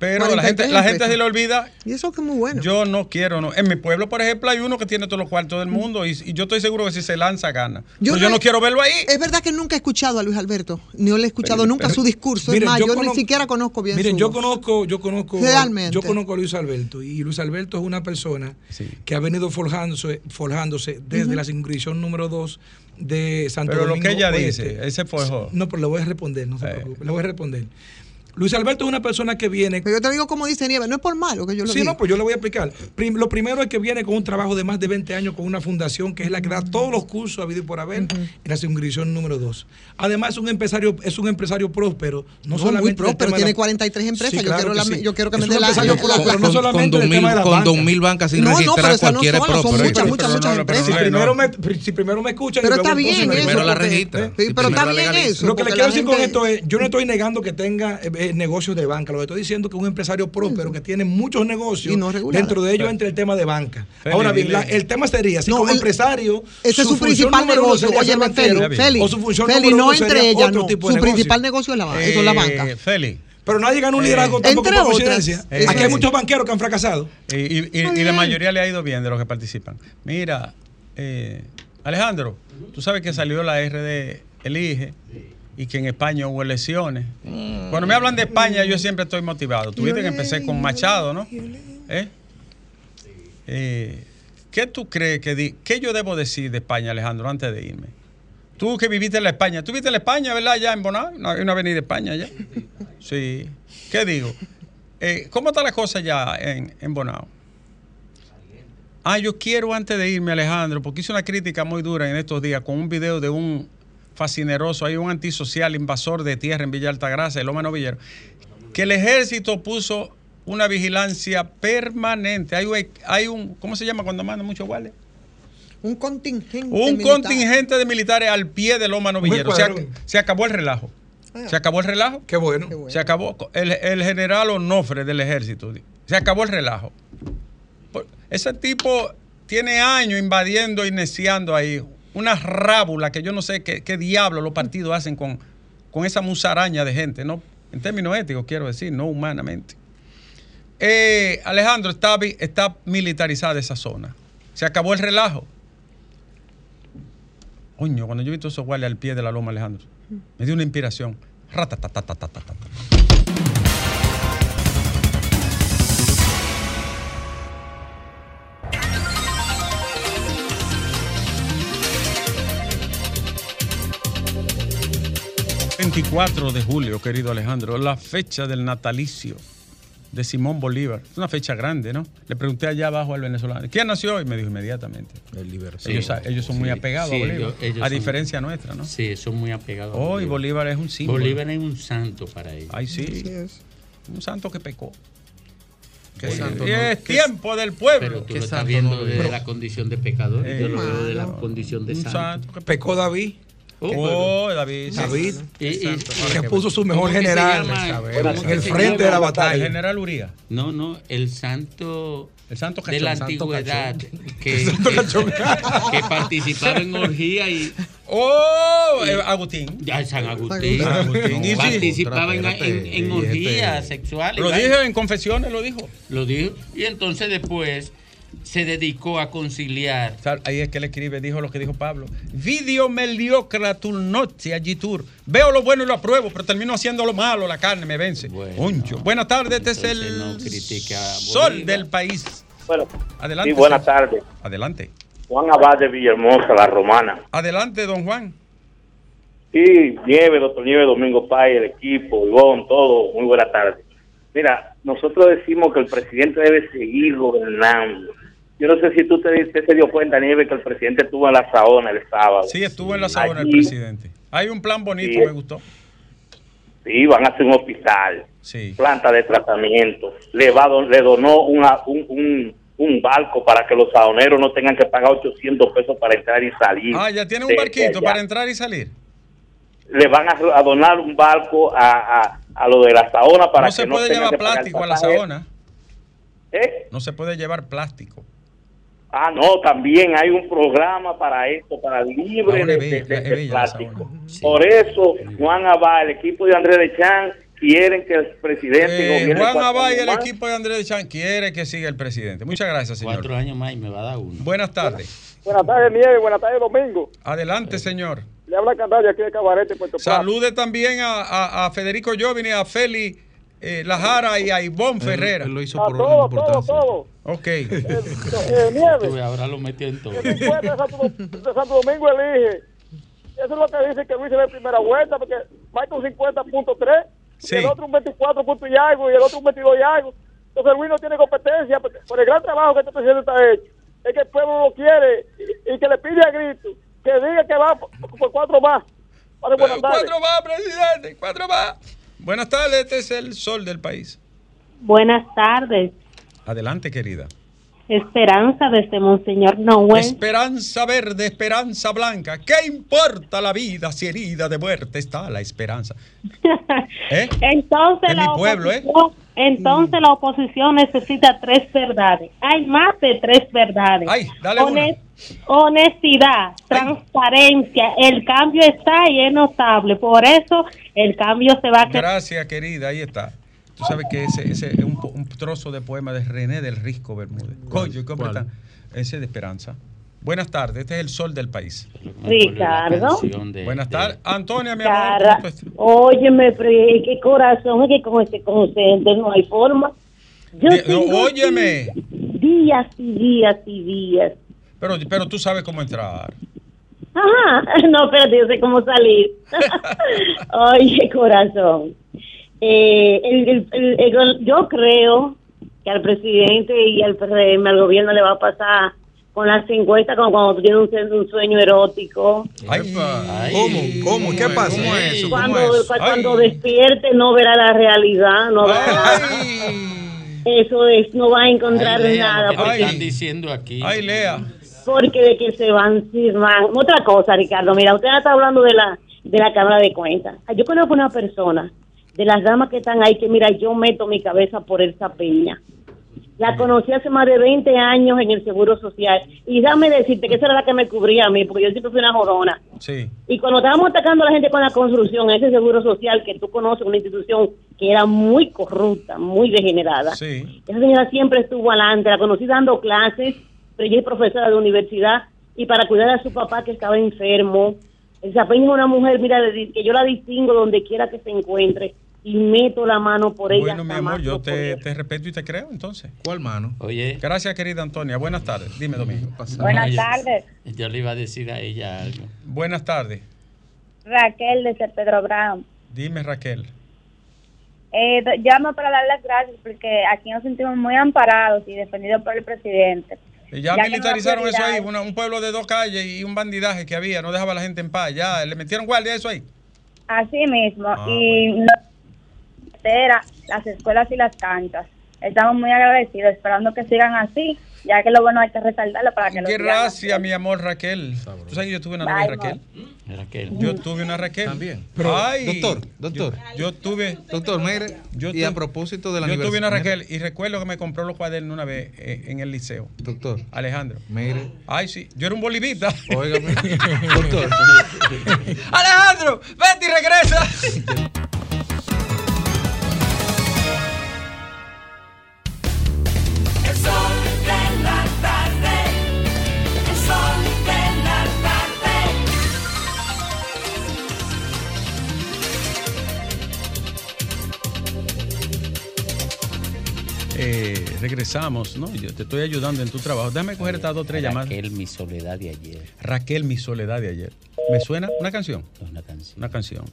Pero la 43 gente, la gente se le olvida. Y eso que es muy bueno. Yo no quiero, no. En mi pueblo, por ejemplo, hay uno que tiene todos los cuartos del mundo y, y yo estoy seguro que si se lanza, gana. Yo, yo no no he- quiero verlo ahí. Es verdad que nunca he escuchado a Luis Alberto, ni le he escuchado Pero- nunca pero- su discurso. Miren, es más, yo, ni siquiera conozco bien Miren, su yo conozco, yo conozco, Realmente. yo conozco a Luis Alberto y Luis Alberto es una persona Sí. que ha venido forjándose, forjándose desde la circunscripción número 2 de Santo Pero lo Domingo. que ella Oeste. dice, ese forjó. No, pero le voy a responder, no se Eh. preocupe, le voy a responder. Luis Alberto es una persona que viene Pero yo te digo como dice Nieves, no es por malo que yo lo Sí, diga. no, pues yo le voy a explicar. Prim- lo primero es que viene con un trabajo de más de 20 años con una fundación que es la que da todos los cursos a vida y por haber en la circunscripción número 2. Además, es un empresario, es un empresario próspero. No, No, solamente muy próspero, tiene la- 43 empresas. Yo quiero la- sí. yo quiero que Es me un dé la- próspero, no con, solamente con del tema de 2000 la con banca. 2000 bancas sin No, registrar, no cualquiera son, muchas, muchas, muchas empresas. Si primero, me, si primero me escuchan, Pero está bien eso, Primero la registra. Pero está bien eso. Lo que le quiero decir con esto es, yo no estoy negando que tenga eh, eh, negocios de banca, lo que estoy diciendo es que es un empresario próspero que tiene muchos negocios, no dentro de ellos entre el tema de banca. Feli, Ahora bien, la- el tema sería si No, como el- empresario, Ese es su función principal negocio. Oye, banquero, Feli, Feli, o su función Feli, número no uno entre otro no. tipo de Su negocio. principal negocio es la, ba- eso es la Eh, banca. Feli, Pero nadie gana un liderazgo Eh, tampoco entre por coincidencia. Eh, Aquí hay sí. muchos banqueros que han fracasado. Y, y- y- Está y la mayoría le ha ido bien de los que participan. Mira, eh, Alejandro, tú sabes que salió la RD Elige y que en España hubo elecciones. Cuando me hablan de España, yo siempre estoy motivado. Tuviste que empecé con Machado, ¿no? ¿Eh? Eh, ¿Qué tú crees que di- qué yo debo decir de España, Alejandro, antes de irme? Tú que viviste en la España, tú viste en la España, ¿verdad? Ya en Bonao, una, una avenida de España ya. Sí. ¿Qué digo? Eh, ¿Cómo está la cosa ya en, en Bonao? Ah, yo quiero antes de irme, Alejandro, porque hice una crítica muy dura en estos días con un video de un fascineroso, hay un antisocial invasor de tierra en Villa Altagracia, el Loma Novillero, que el ejército puso una vigilancia permanente. Hay, un- hay un, ¿cómo se llama cuando mandan muchos guardias? Un contingente. Un militar. contingente de militares al pie del Loma Novillero. Se, ac- se acabó el relajo. Se acabó el relajo. Qué bueno. Qué bueno. Se acabó. El, el general Onofre del ejército. Se acabó el relajo. Ese tipo tiene años invadiendo y neciando ahí una rábula que yo no sé qué, qué diablo los partidos hacen con, con esa musaraña de gente, ¿no? En términos éticos, quiero decir, no humanamente. Eh, Alejandro, está, está militarizada esa zona. Se acabó el relajo. coño cuando yo vi todos esos guardias al pie de la loma, Alejandro, me dio una inspiración. ...24 de julio, querido Alejandro... ...la fecha del natalicio... ...de Simón Bolívar... ...es una fecha grande, ¿no? Le pregunté allá abajo al venezolano... ¿Quién nació? Y me dijo inmediatamente... El libertad. ellos, ellos son muy apegados sí, a Bolívar... ellos- ellos a son- diferencia nuestra, ¿no? Sí, son muy apegados. a Hoy Bolívar es un símbolo. Bolívar es un santo para ellos. Ay, sí. Es. Un santo que pecó. ¿Qué Y santo es no? ¿Qué- tiempo del Pero pueblo. tú ¿Qué lo estás santo viendo no desde es? la condición de pecador. Eh, yo lo veo desde la condición de un santo. santo que Pecó David, Oh, Oh, David. sí. David, y- y- que puso su mejor ¿cómo que se general en el se frente de la llama? El batalla. general Uría. No, no, el santo El santo de la cachón. antigüedad que, que, que participaba en orgía y Oh, eh, Agustín. ya San Agustín, San Agustín. Participaba en, en- en orgías este- sexuales. Lo dije en confesiones, lo dijo. Lo dijo. Y entonces después se dedicó a conciliar. Ahí es que él escribe, dijo lo que dijo Pablo. Video mediocre tu noche allí tour. Veo lo bueno y lo apruebo, pero termino haciendo lo malo, la carne me vence. Uncho. Buenas tardes, este es el sol del país. Bueno, adelante. Sí, buenas tardes. Adelante. Juan Abad de Villahermosa, La Romana. Adelante, don Juan. Sí, Nieve, doctor Nieve, Domingo Pay, el equipo, Ivón, todo. Muy buena tarde. Mira, nosotros decimos que el presidente debe seguir gobernando. Yo no sé si tú te, te se dio cuenta, Nieve, que el presidente estuvo en la Saona el sábado. Sí, estuvo en la Saona el presidente. Hay un plan bonito, me gustó. Sí, van a hacer un hospital, sí. planta de tratamiento. Le, va, le donó una, un, un, un, barco para que los saoneros no tengan que pagar 800 pesos para entrar y salir. Ah, ya tiene un barquito para entrar y salir. Le van a, a donar un barco a, a, a, lo de la saona para no se que puede no llevar plástico a la saona. ¿Eh? No se puede llevar plástico. Ah, no, también hay un programa para esto, para libre de, de, de, de plástico. Sí. Por eso, Juan Abad, el equipo de Andrés de Chan, quieren que el presidente eh, Juan Abad y el más. equipo de Andrés de Chan quiere que siga el presidente. Muchas gracias, señor. Cuatro años más y me va a dar uno. Buenas tardes. Buenas tardes, Nieves. Buenas tardes, Domingo. Adelante, señor. Le habla Candaria aquí de Cabarete, Puerto Plata. Salude también a, a, a Federico Jovini, a Feli eh, Lajara y a Ivonne Ferrera. Él lo hizo por todo, todo, todo. Ok. Eh, eh, Nieves. ahora lo metió en todo. El de Santo, de Santo Domingo elige. Eso es lo que dice que Luis en primera vuelta, porque Michael un 50.3, sí. el otro un 24 punto y algo, y el otro un 22 y algo. Entonces Luis no tiene competencia, porque por el gran trabajo que este presidente está hecho, es que el pueblo lo quiere y, y que le pide a grito que diga que va por, cuatro más. Para buenas tardes. Cuatro más, presidente, cuatro más. Buenas tardes, este es el sol del país. Buenas tardes. Adelante, querida. Esperanza desde Monseñor Noel. Esperanza verde, esperanza blanca. ¿Qué importa la vida si herida de muerte está la esperanza? ¿Eh? Entonces, en la mi pueblo, ¿eh? Entonces la oposición necesita tres verdades. Hay más de tres verdades. Ay, dale Honest honestidad, transparencia, el cambio está y es notable. Por eso el cambio se va a Gracias, querida, ahí está. Tú sabes que ese, ese es un, un, trozo de poema de René del Risco Bermúdez. Coño, ¿cómo está? Ese de Esperanza. Buenas tardes, este es el sol del país. Ricardo. De, Buenas tardes. De... Antonia, mi Cara, amor. Óyeme, qué corazón, es que con este consente no hay forma. Yo de, no, óyeme. Días y días y días. Pero, pero tú sabes cómo entrar. Ajá, no, espérate, yo sé cómo salir. Oye, corazón. Eh, el, el, el, yo creo que al presidente y al PRM, al gobierno le va a pasar con las encuestas como cuando tú tienes un, un sueño erótico. Ay, ¿Cómo? ¿Cómo? ¿Qué pasa? ¿Cómo es eso? Cuando, ¿Cómo es? cuando despierte no verá la realidad, no verá Eso es, no va a encontrar Ay, Lea, nada. Lo que están diciendo aquí. Ay, Lea. Porque de que se van, se van. Otra cosa, Ricardo, mira, usted está hablando de la, de la Cámara de Cuentas. Yo conozco una persona de las damas que están ahí que, mira, yo meto mi cabeza por esa peña. La conocí hace más de 20 años en el Seguro Social. Y dame decirte que esa era la que me cubría a mí, porque yo siempre fui una jodona. Sí. Y cuando estábamos atacando a la gente con la construcción, ese Seguro Social que tú conoces, una institución que era muy corrupta, muy degenerada. Sí. Esa señora siempre estuvo adelante. La conocí dando clases, pero ella es profesora de universidad. Y para cuidar a su papá que estaba enfermo. Esa es una mujer, mira, que yo la distingo donde quiera que se encuentre y meto la mano por ella. Bueno, mi amor, yo te, te, respeto y te creo entonces. ¿Cuál mano? Oye. Gracias, querida Antonia. Buenas tardes. Dime, Domingo. Buenas tardes. Yo, yo, le iba a decir a ella algo. Buenas tardes. Raquel de Pedro Brown. Dime, Raquel. Eh, llamo para dar las gracias porque aquí nos sentimos muy amparados y defendidos por el presidente. Ya, ya militarizaron eso ahí, una, un pueblo de dos calles y un bandidaje que había, no dejaba a la gente en paz. Ya, le metieron guardia a eso ahí. Así mismo. Ah, y bueno las escuelas y las canchas. Estamos muy agradecidos, esperando que sigan así, ya que lo bueno hay que resaltarlo para que lo Gracias, mi amor Raquel. ¿Tú sabes que yo tuve una novia Raquel? Raquel? Yo tuve una Raquel. También. Pero, Ay, doctor, doctor. Yo, yo tuve. Doctor, mire, yo y a propósito de la Yo tuve una Raquel y recuerdo que me compró los cuadernos una vez eh, en el liceo. Doctor. Alejandro. Mire. Ay, sí. Yo era un bolivita. Óigame. doctor. Alejandro, vete y regresa. Eh, regresamos, ¿no? Yo te estoy ayudando en tu trabajo. Déjame coger estas dos, tres llamadas. Raquel, mi soledad de ayer. Raquel, mi soledad de ayer. ¿Me suena una canción? Una canción. Una canción.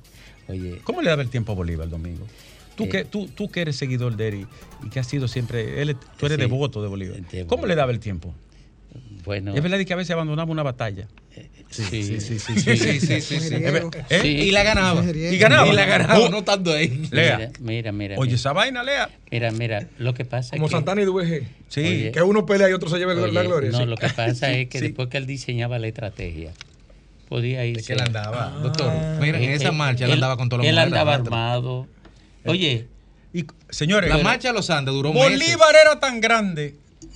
Oye, ¿Cómo le daba el tiempo a Bolívar, Domingo? Tú, Eh, que, tú, tú que eres seguidor de él y, y que has sido siempre, él, tú eres Sí. devoto de Bolívar. De ¿Cómo le daba el tiempo? Es verdad que a veces abandonaba una batalla. Sí, sí, sí, sí, Y la ganaba. Y ganaba. Y la ganaba, uh. no tanto ahí. Lea. Mira, mira. Oye, esa vaina, Lea. Mira, mira, lo que pasa Como Santana y Dueje. Sí, que uno pelea y otro se lleva la gloria. No, lo que pasa es que después que él diseñaba la estrategia, podía irse. Es que él andaba. Ah. Doctor, mira, en eh, esa eh, marcha él andaba con todos los Él andaba armado. Eh, Oye. Señores, la marcha de los Andes duró Bolívar era tan grande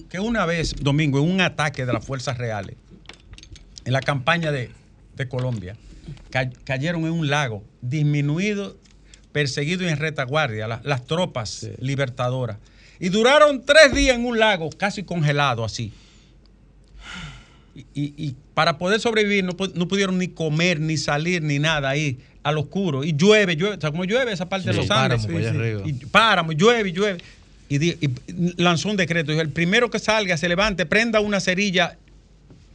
que una vez, Domingo, en un ataque de las fuerzas reales, en la campaña de, de Colombia, ca- cayeron en un lago, disminuido, perseguido y en retaguardia, la- las tropas libertadoras. Y duraron tres días en un lago, casi congelado así. Y, y- y para poder sobrevivir no, no pudieron ni comer, ni salir, ni nada ahí, al oscuro. Y llueve, llueve, o sea, como llueve esa parte de los páramo, Andes. arriba. Y páramo, llueve, llueve. Y, di- y lanzó un decreto. Dijo, el primero que salga, se levante, prenda una cerilla,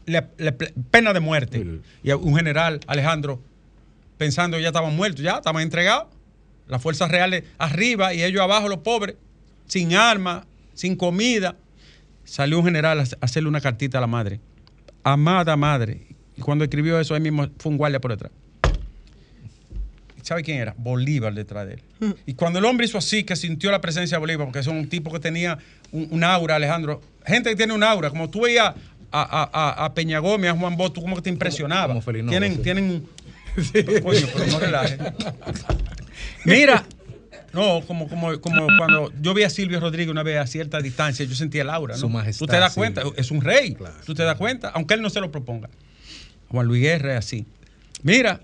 le- le- pena de muerte. Y un general, Alejandro, pensando que ya estaban muertos, ya estaban entregados. Las fuerzas reales arriba y ellos abajo, los pobres, sin armas, sin comida. Salió un general a a hacerle una cartita a la madre. Amada madre. Y cuando escribió eso, ahí mismo fue un guardia por detrás. ¿Sabe quién era? Bolívar detrás de él. Y cuando el hombre hizo así, que sintió la presencia de Bolívar, porque es un tipo que tenía un, un aura, Alejandro. Gente que tiene un aura, como tú veías a, a, a, a Peña Gómez, a Juan Bosch, tú como que te impresionaba. como Felinova, tienen, sí. tienen un. Coño, pero no relajes. Mira, no, como, como, como cuando yo vi a Silvio Rodríguez una vez a cierta distancia, yo sentía el aura. ¿no? Su majestad, Tú te das sí. cuenta, es un rey. Claro. Tú te das cuenta, aunque él no se lo proponga. Juan Luis Guerra es así. Mira,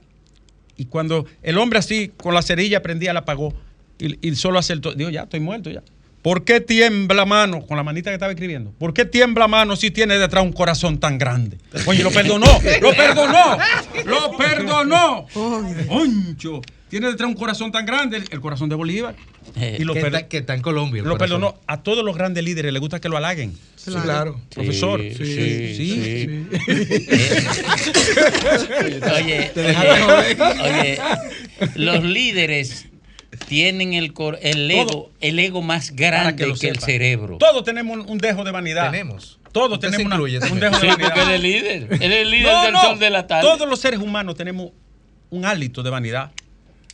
y cuando el hombre así, con la cerilla prendía, la apagó y, y solo acertó. Digo, ya, estoy muerto ya. ¿Por qué tiembla mano? Con la manita que estaba escribiendo. ¿Por qué tiembla mano si tiene detrás un corazón tan grande? Oye, lo perdonó, lo perdonó, lo perdonó. Oncho, tiene detrás un corazón tan grande, el, corazón de Bolívar. Eh, Y lo, que, está, que está en Colombia. lo perdonó. A todos los grandes líderes les gusta que lo halaguen. Sí, claro. Profesor. Sí, Sí, sí, sí. Oye, oye, oye, los líderes tienen el, cor- el ego, Todo. el ego más grande que, el cerebro. Todos tenemos un, dejo de vanidad. Tenemos. Todos Usted tenemos una- un dejo de Sí, vanidad. porque él es líder. Él es el líder No, del no. sol de la tarde. Todos los seres humanos tenemos un hálito de vanidad,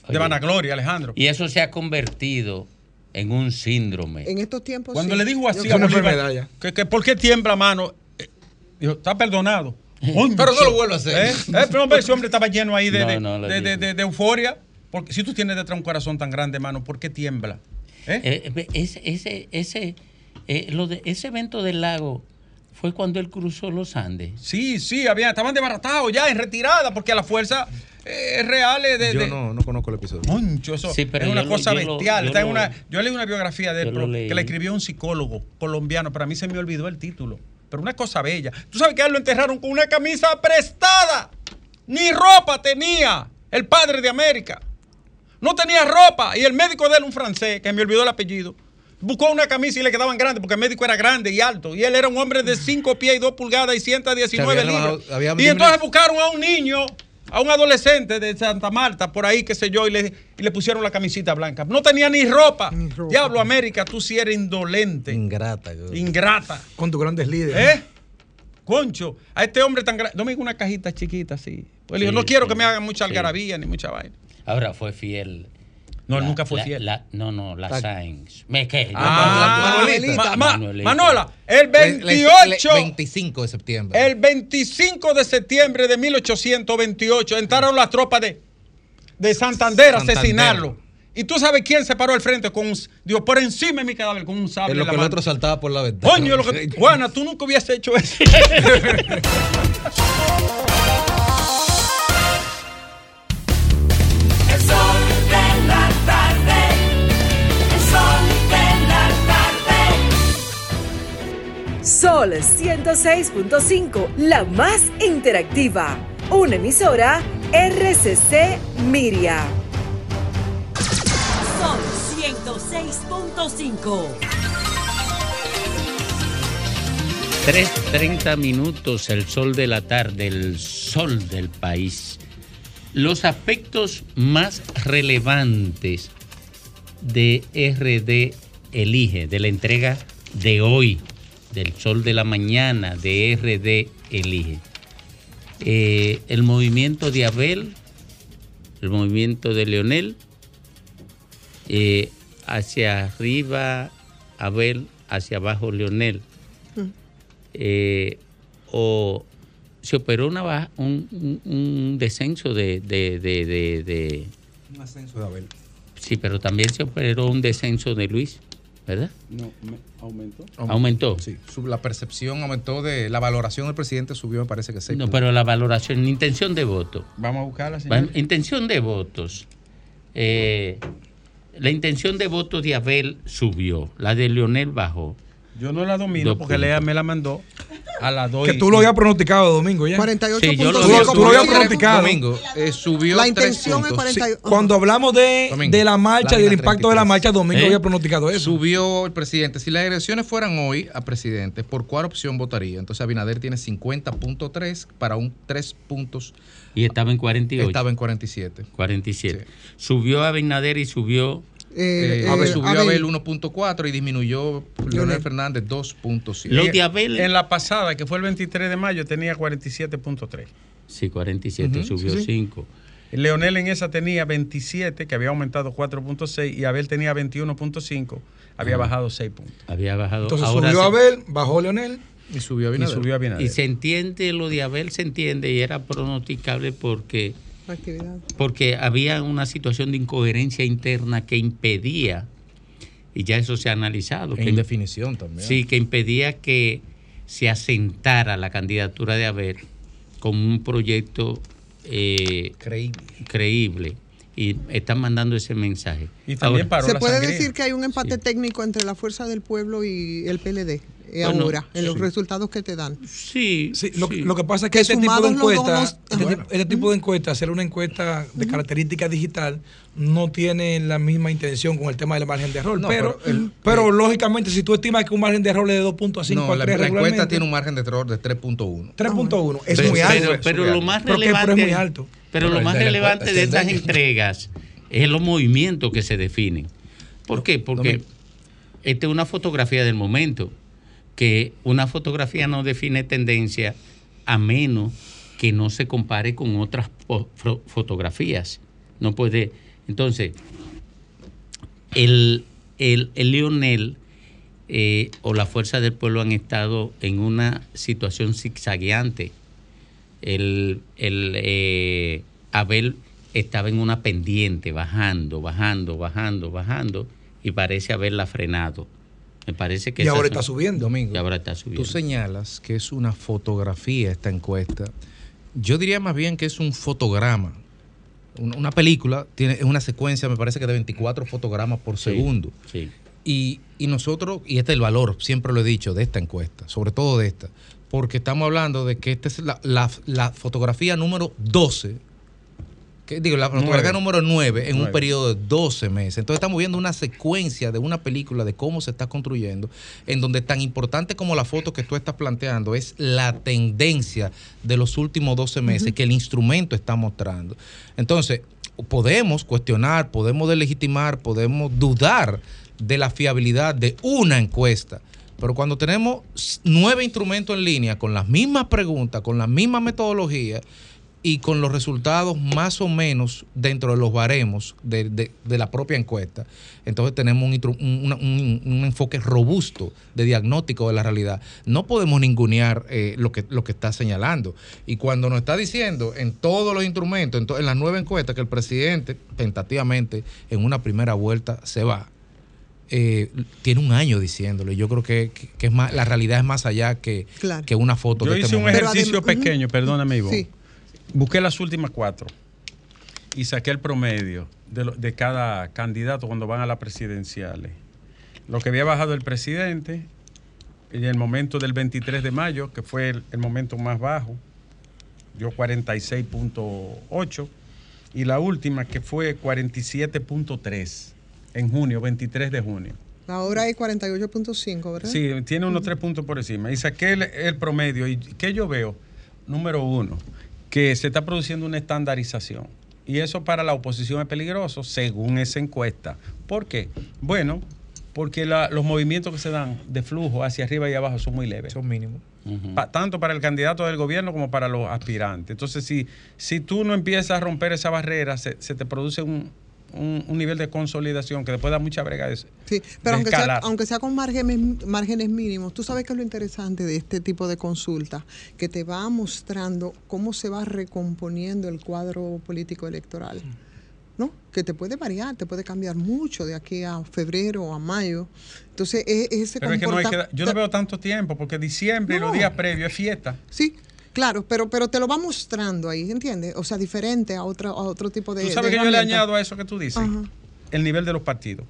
de vanagloria, Alejandro. Y eso se ha convertido en un síndrome. En estos tiempos. Cuando sí. le dijo así a Bolívar, que, que ¿por qué tiembla mano? Eh, Dijo, está perdonado. Pero no lo vuelvo a hacer. ¿Eh? ¿Eh? Pero hombre, ese hombre estaba lleno ahí de, No, de, no de- de- digo. de- de euforia. Porque si tú tienes detrás un corazón tan grande, mano, ¿por qué tiembla? ¿Eh? Eh, eh, ese, ese, ese, eh, lo de, ese evento del lago fue cuando él cruzó los Andes. Sí, sí, había, estaban desbaratados ya, en retirada, porque a la fuerza eh, reales de, Yo de- no, no conozco el episodio. Moncho, eso Sí, pero es una lo- cosa yo lo- bestial. yo Está en lo- una, yo leí una biografía de él pero que la escribió un psicólogo colombiano, pero a mí se me olvidó el título. Pero una cosa bella. Tú sabes que a él lo enterraron con una camisa prestada. Ni ropa tenía el padre de América. No tenía ropa. Y el médico de él, un francés, que me olvidó el apellido, buscó una camisa y le quedaban grandes porque el médico era grande y alto. Y él era un hombre de 5 pies y 2 pulgadas y 119 había libras. y entonces buscaron a un niño, a un adolescente de Santa Marta, por ahí, qué sé yo, y le, y le pusieron la camisita blanca. No tenía ni ropa. Ni ropa. Diablo, América, tú sí eres indolente, Ingrata. yo- ingrata. Con tus grandes líderes. ¿Eh? Concho, a este hombre tan grande. Dame una cajita chiquita así. Pues Sí, no quiero sí, que me hagan mucha sí. algarabía ni mucha vaina. Ahora fue fiel. No, La- nunca fue la- fiel. la- no, no, la Sainz. Me quedé. Ah, Manuelita. Ma- Ma- Manuelita. Manola, el Le- le- 28, le- 25 de septiembre. el 25 de septiembre de 1828 entraron las tropas de, de Santander a asesinarlo. Y tú sabes quién se paró al frente con un, digo, por encima de mi cadáver con un sable en lo que el mano. otro saltaba por la ventana. Coño, lo que, Juana, tú nunca hubieses hecho eso. Sol 106.5, la más interactiva. Una emisora RCC Miria. Sol 106.5. 3.30 minutos, el sol de la tarde, el sol del país. Los aspectos más relevantes de RD Elige, de la entrega de hoy, del sol de la mañana, de RD Elige. Eh, el movimiento de Abel, el movimiento de Leonel, eh, hacia arriba Abel, hacia abajo Leonel. Mm. Eh, o se operó una baja- un, un- un descenso de, de- de- de- de- Un ascenso de Abel. Sí, pero también se operó un descenso de Luis, ¿verdad? No, me- aumentó. Aumentó. Sí, la percepción aumentó de la valoración del presidente subió, me parece que seis No, pero la valoración, intención de voto. Vamos a buscarla, señor. Intención de votos. Eh, la intención de votos de Abel subió, la de Leonel bajó. Yo no la domino Dos porque puntos. Lea me la mandó a las 2. Que tú lo habías pronosticado, Domingo, ya. 48.5. Sí, yo lo- Tú lo- tú lo habías Sí, pronosticado. Domingo, eh, subió La intención es puntos. 48. Cuando hablamos de, Domingo, de la marcha y del impacto de la 33. marcha, Domingo ¿Eh? había pronosticado eso. Subió el presidente. Si las elecciones fueran hoy a presidente, ¿por cuál opción votaría? Entonces Abinader tiene 50.3 para un 3 puntos. Y estaba en 48. Estaba en 47. 47. Subió Abinader y subió Eh, Eh, eh, Abel subió Abel. Abel 1.4 y disminuyó Leonel. Fernández 2.7. Lo de Abel. En la pasada, que fue el 23 de mayo, tenía 47.3. Sí, 47, Ujú, subió sí, sí. 5. Leonel en esa tenía 27, que había aumentado 4.6, y Abel tenía 21.5, había bajado 6 puntos. Había bajado. Entonces Ahora subió se- Abel, bajó Leonel. Y subió Y Abinader. subió a Abinader. Y se entiende, lo de Abel se entiende y era pronosticable porque, Actividad. porque había una situación de incoherencia interna que impedía, y ya eso se ha analizado, En que, indefinición también. sí, que impedía que se asentara la candidatura de Abel como un proyecto eh, Creíble. creíble. Y están mandando ese mensaje. Y también Ahora, paró Se la puede sangría. decir que hay un empate Sí. técnico entre la Fuerza del Pueblo y el PLD Bueno, ahora, en los resultados que te dan. Sí, Sí, lo, sí. lo que pasa es que Que este tipo de sumados los este, tipo- este tipo de encuestas, hacer una encuesta de característica digital, no tiene la misma intención con el tema del margen de error. No, pero, pero el- pero eh, lógicamente, si tú estimas que un margen de error es de 2.5 No, a la, 3 la encuesta tiene un margen de error de 3.1. 3.1 es pero, muy alto. pero lo más. Pero es relevante, muy alto. pero lo más relevante encuesta de estas entregas es los movimientos que se definen. ¿Por qué? Porque esta es una fotografía del momento, que una fotografía no define tendencia a menos que no se compare con otras fo- fo- fotografías. No puede. Entonces, el, el, el Lionel eh, o la Fuerza del Pueblo han estado en una situación zigzagueante. El, el, eh, Abel estaba en una pendiente, bajando, bajando, bajando, bajando, y parece haberla frenado. Me parece que Y ahora son- está subiendo. Domingo. y ahora está Tú subiendo. señalas que es una fotografía esta encuesta. Yo diría más bien que es un fotograma. Una, una película tiene es una secuencia, me parece que de 24 fotogramas por Sí, segundo. Sí. Y, y nosotros, y este es el valor, siempre lo he dicho, de esta encuesta, sobre todo de esta, porque estamos hablando de que esta es la, la- la fotografía número 12, que, digo, la Nueve. número 9 en un periodo de 12 meses. Entonces estamos viendo una secuencia de una película de cómo se está construyendo, en donde tan importante como la foto que tú estás planteando es la tendencia de los últimos 12 meses que el instrumento está mostrando. Entonces, podemos cuestionar, podemos delegitimar, podemos dudar de la fiabilidad de una encuesta. Pero cuando tenemos nueve instrumentos en línea con las mismas preguntas, con la misma metodología y con los resultados más o menos dentro de los baremos de, de- de la propia encuesta, entonces tenemos un, un- un- un enfoque robusto de diagnóstico de la realidad. No podemos ningunear eh, lo, que, lo que está señalando. Y cuando nos está diciendo en todos los instrumentos, en, to- en las nueve encuestas, que el presidente tentativamente en una primera vuelta se va, eh, tiene un año diciéndolo. Y yo creo que, que- que es más, la realidad es más allá que, Claro. que una foto Yo de este hice un momento. Pero ejercicio pequeño, perdóname, Ivonne. Sí. Busqué las últimas cuatro y saqué el promedio de, lo- de cada candidato cuando van a las presidenciales. Lo que había bajado el presidente en el momento del 23 de mayo, que fue el, el momento más bajo, dio 46.8, y la última que fue 47.3 en junio, 23 de junio. Ahora hay 48.5, ¿verdad? Sí, tiene unos tres puntos por encima. Y saqué el, el promedio. ¿Y qué yo veo? Número uno, que se está produciendo una estandarización. Y eso para la oposición es peligroso, según esa encuesta. ¿Por qué? Bueno, porque la- los movimientos que se dan de flujo hacia arriba y abajo son muy leves. Son mínimos. Pa- tanto para el candidato del gobierno como para los aspirantes. Entonces, si, si tú no empiezas a romper esa barrera, se, se te produce un, un- un nivel de consolidación que después da mucha brega. de- Sí, de pero aunque sea, aunque sea con márgenes, márgenes mínimos, tú sabes que es lo interesante de este tipo de consulta, que te va mostrando cómo se va recomponiendo el cuadro político electoral. ¿no? Que te puede variar, te puede cambiar mucho de aquí a febrero o a mayo. Entonces, es, es ese Pero es que no hay que, yo no veo tanto tiempo, porque diciembre y los días previos es fiesta. Sí, claro, pero, pero te lo va mostrando ahí, ¿entiendes? O sea, diferente a, otra, a otro tipo de. Tú sabes de que yo le añado a eso que tú dices, Ajá. el nivel de los partidos.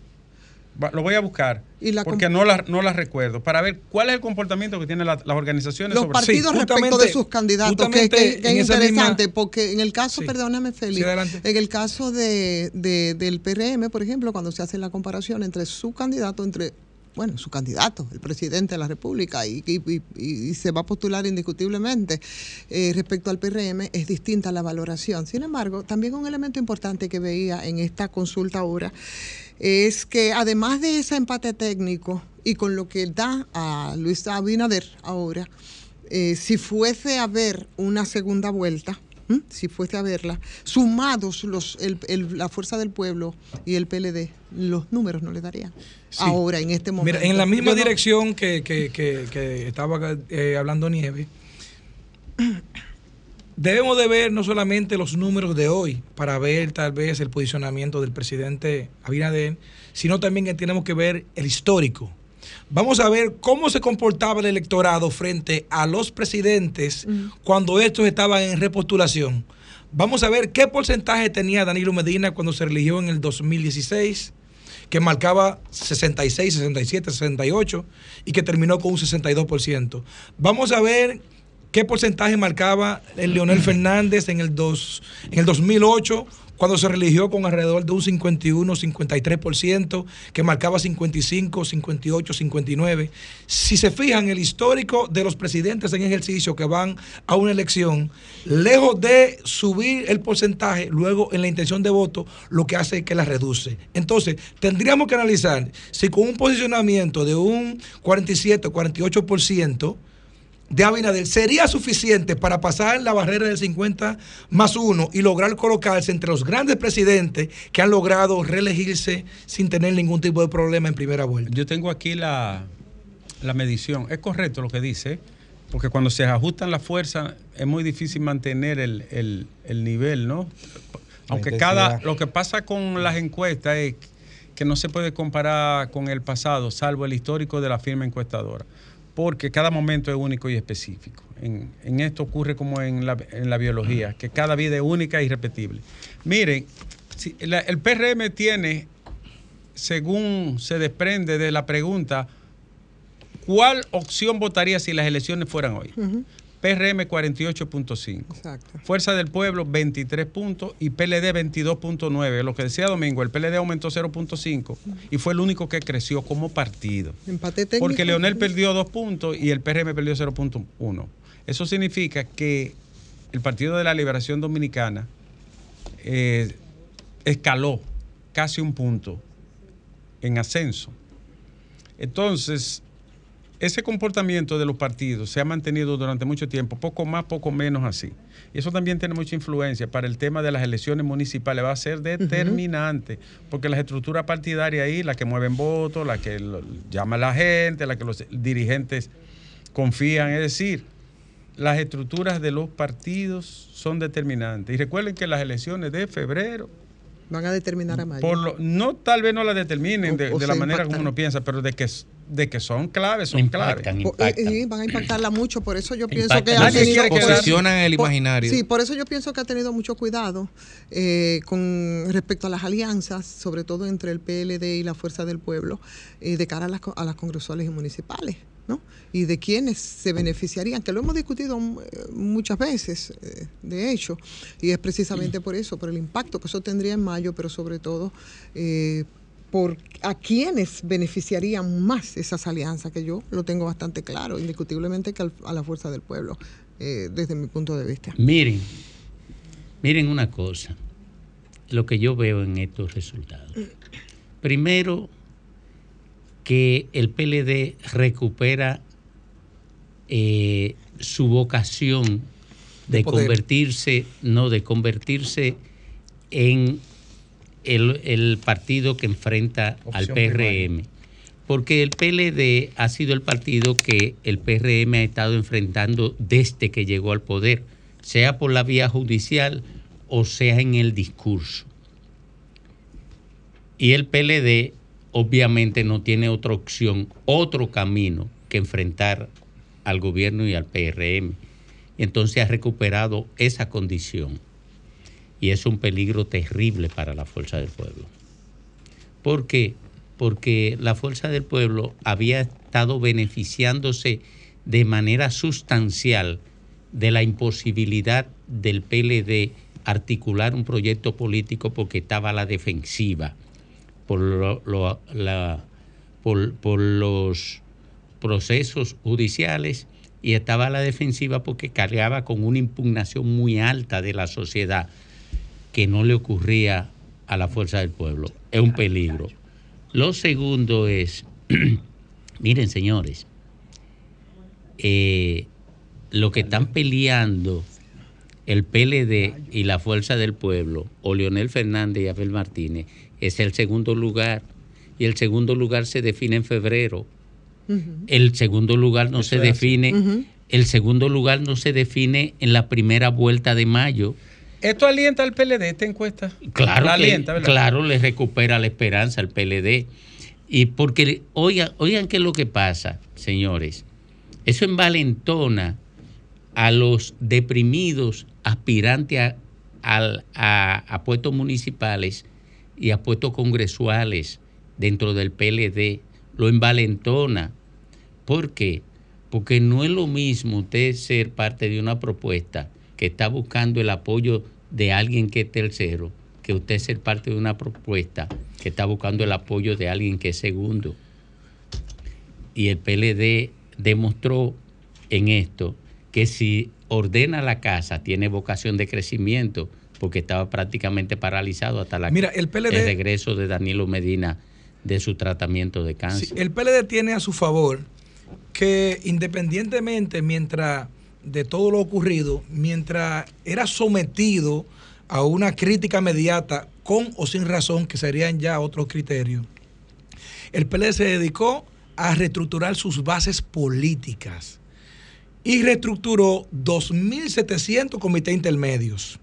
Va- Lo voy a buscar, Y la porque no las no las recuerdo, para ver cuál es el comportamiento que tienen la- las organizaciones Los sobre partidos Sí, respecto de sus candidatos, que, es misma- interesante, porque en el caso, Sí. perdóname Félix, en el caso de, de- del PRM, por ejemplo, cuando se hace la comparación entre su candidato, entre, bueno, su candidato, el presidente de la República, y, se va a postular indiscutiblemente eh, respecto al PRM, es distinta la valoración. Sin embargo, también un elemento importante que veía en esta consulta ahora es que además de ese empate técnico y con lo que da a Luis Abinader ahora, eh, si fuese a haber una segunda vuelta, ¿m? si fuese a verla, sumados los, el- el- la fuerza del pueblo y el PLD, los números no le darían. Sí. Ahora, en este momento. Mira, en la misma no- dirección que, que- que- que estaba eh, hablando Nieve, debemos de ver no solamente los números de hoy para ver tal vez el posicionamiento del presidente Abinader, sino también que tenemos que ver el histórico. Vamos a ver cómo se comportaba el electorado frente a los presidentes cuando estos estaban en repostulación. Vamos a ver qué porcentaje tenía Danilo Medina cuando se eligió en el 2016 que marcaba 66, 67, 68 y que terminó con un 62%. Vamos a ver qué porcentaje marcaba el Leonel Fernández en el, dos, en el 2008 cuando se religió con alrededor de un 51, 53%, que marcaba 55, 58, 59. Si se fijan, el histórico de los presidentes en ejercicio que van a una elección, lejos de subir el porcentaje, luego en la intención de voto, lo que hace es que la reduce. Entonces, tendríamos que analizar si con un posicionamiento de un 47, 48%, de Abinader sería suficiente para pasar la barrera del 50 más 1 y lograr colocarse entre los grandes presidentes que han logrado reelegirse sin tener ningún tipo de problema en primera vuelta. Yo tengo aquí la, la medición. Es correcto lo que dice, porque cuando se ajustan las fuerzas es muy difícil mantener el, el- el nivel, ¿no? Aunque cada. Lo que pasa con las encuestas es que no se puede comparar con el pasado, salvo el histórico de la firma encuestadora, porque cada momento es único y específico. En, esto ocurre como en la, biología, que cada vida es única e irrepetible. Miren, el PRM tiene según se desprende de la pregunta, ¿cuál opción votaría si las elecciones fueran hoy? PRM 48.5. Exacto. Fuerza del Pueblo 23 puntos y PLD 22.9. Lo que decía Domingo, el PLD aumentó 0.5 y fue el único que creció como partido. Empate técnico. Porque Leonel perdió 2 puntos y el PRM perdió 0.1. Eso significa que el Partido de la Liberación Dominicana eh, escaló casi un punto en ascenso. Entonces, ese comportamiento de los partidos se ha mantenido durante mucho tiempo, poco más, poco menos así. Y eso también tiene mucha influencia para el tema de las elecciones municipales. Va a ser determinante, porque las estructuras partidarias ahí, las que mueven votos, las que lo- llama la gente, las que los dirigentes confían, es decir, las estructuras de los partidos son determinantes. Y recuerden que las elecciones de febrero, Van a determinar a mayo. por lo, no tal vez no la determinen de, O- o de la manera como uno piensa, pero de que, de que son claves, son claves. Impactan, eh, eh, van a impactarla mucho, por eso yo pienso Impactan. que ha tenido... Posicionan el por- imaginario. Sí, por eso yo pienso que ha tenido mucho cuidado eh, con respecto a las alianzas, sobre todo entre el PLD y la Fuerza del Pueblo, eh, de cara a las, a las congresuales y municipales, ¿no? Y de quienes se beneficiarían, que lo hemos discutido mm, muchas veces, de hecho, y es precisamente por eso, por el impacto que eso tendría en mayo, pero sobre todo... eh, por a quienes beneficiarían más esas alianzas, que yo lo tengo bastante claro, indiscutiblemente que al- a la fuerza del pueblo, eh, desde mi punto de vista. Miren, miren una cosa, lo que yo veo en estos resultados. Primero, que el PLD recupera eh, su vocación de, De convertirse, no, de convertirse en el, el partido que enfrenta al PRM. Porque el PLD ha sido el partido que el PRM ha estado enfrentando desde que llegó al poder, sea por la vía judicial o sea en el discurso. Y el PLD obviamente no tiene otra opción, otro camino que enfrentar al gobierno y al PRM. Y entonces ha recuperado esa condición. Y es un peligro terrible para la fuerza del pueblo. ¿Por qué? Porque la fuerza del pueblo había estado beneficiándose de manera sustancial de la imposibilidad del PLD articular un proyecto político porque estaba a la defensiva por, los procesos judiciales y estaba a la defensiva porque cargaba con una impugnación muy alta de la sociedad que no le ocurría a la fuerza del pueblo. Es un peligro. Lo segundo es, miren señores, eh, lo que están peleando el PLD y la Fuerza del Pueblo, o Leonel Fernández y Abel Martínez, es el segundo lugar. Y el segundo lugar se define en febrero. El segundo lugar no Eso se define. El segundo lugar no se define en la primera vuelta de mayo. ¿Esto alienta al PLD, esta encuesta? Claro, La que- alienta, ¿verdad? claro, le recupera la esperanza al PLD. Y porque, oigan, oigan qué es lo que pasa, señores. Eso envalentona a los deprimidos aspirantes a, a- a puestos municipales y a puestos congresuales dentro del PLD. Lo envalentona. ¿Por qué? Porque no es lo mismo usted ser parte de una propuesta que está buscando el apoyo de alguien que es tercero, que usted ser parte de una propuesta que está buscando el apoyo de alguien que es segundo. Y el PLD demostró en esto que si ordena la casa tiene vocación de crecimiento porque estaba prácticamente paralizado hasta la, Mira, el PLD regreso de Danilo Medina de su tratamiento de cáncer. Sí, el PLD tiene a su favor que independientemente mientras de todo lo ocurrido, mientras era sometido a una crítica inmediata con o sin razón, que serían ya otros criterios, el PLD se dedicó a reestructurar sus bases políticas y reestructuró 2.700 comités intermedios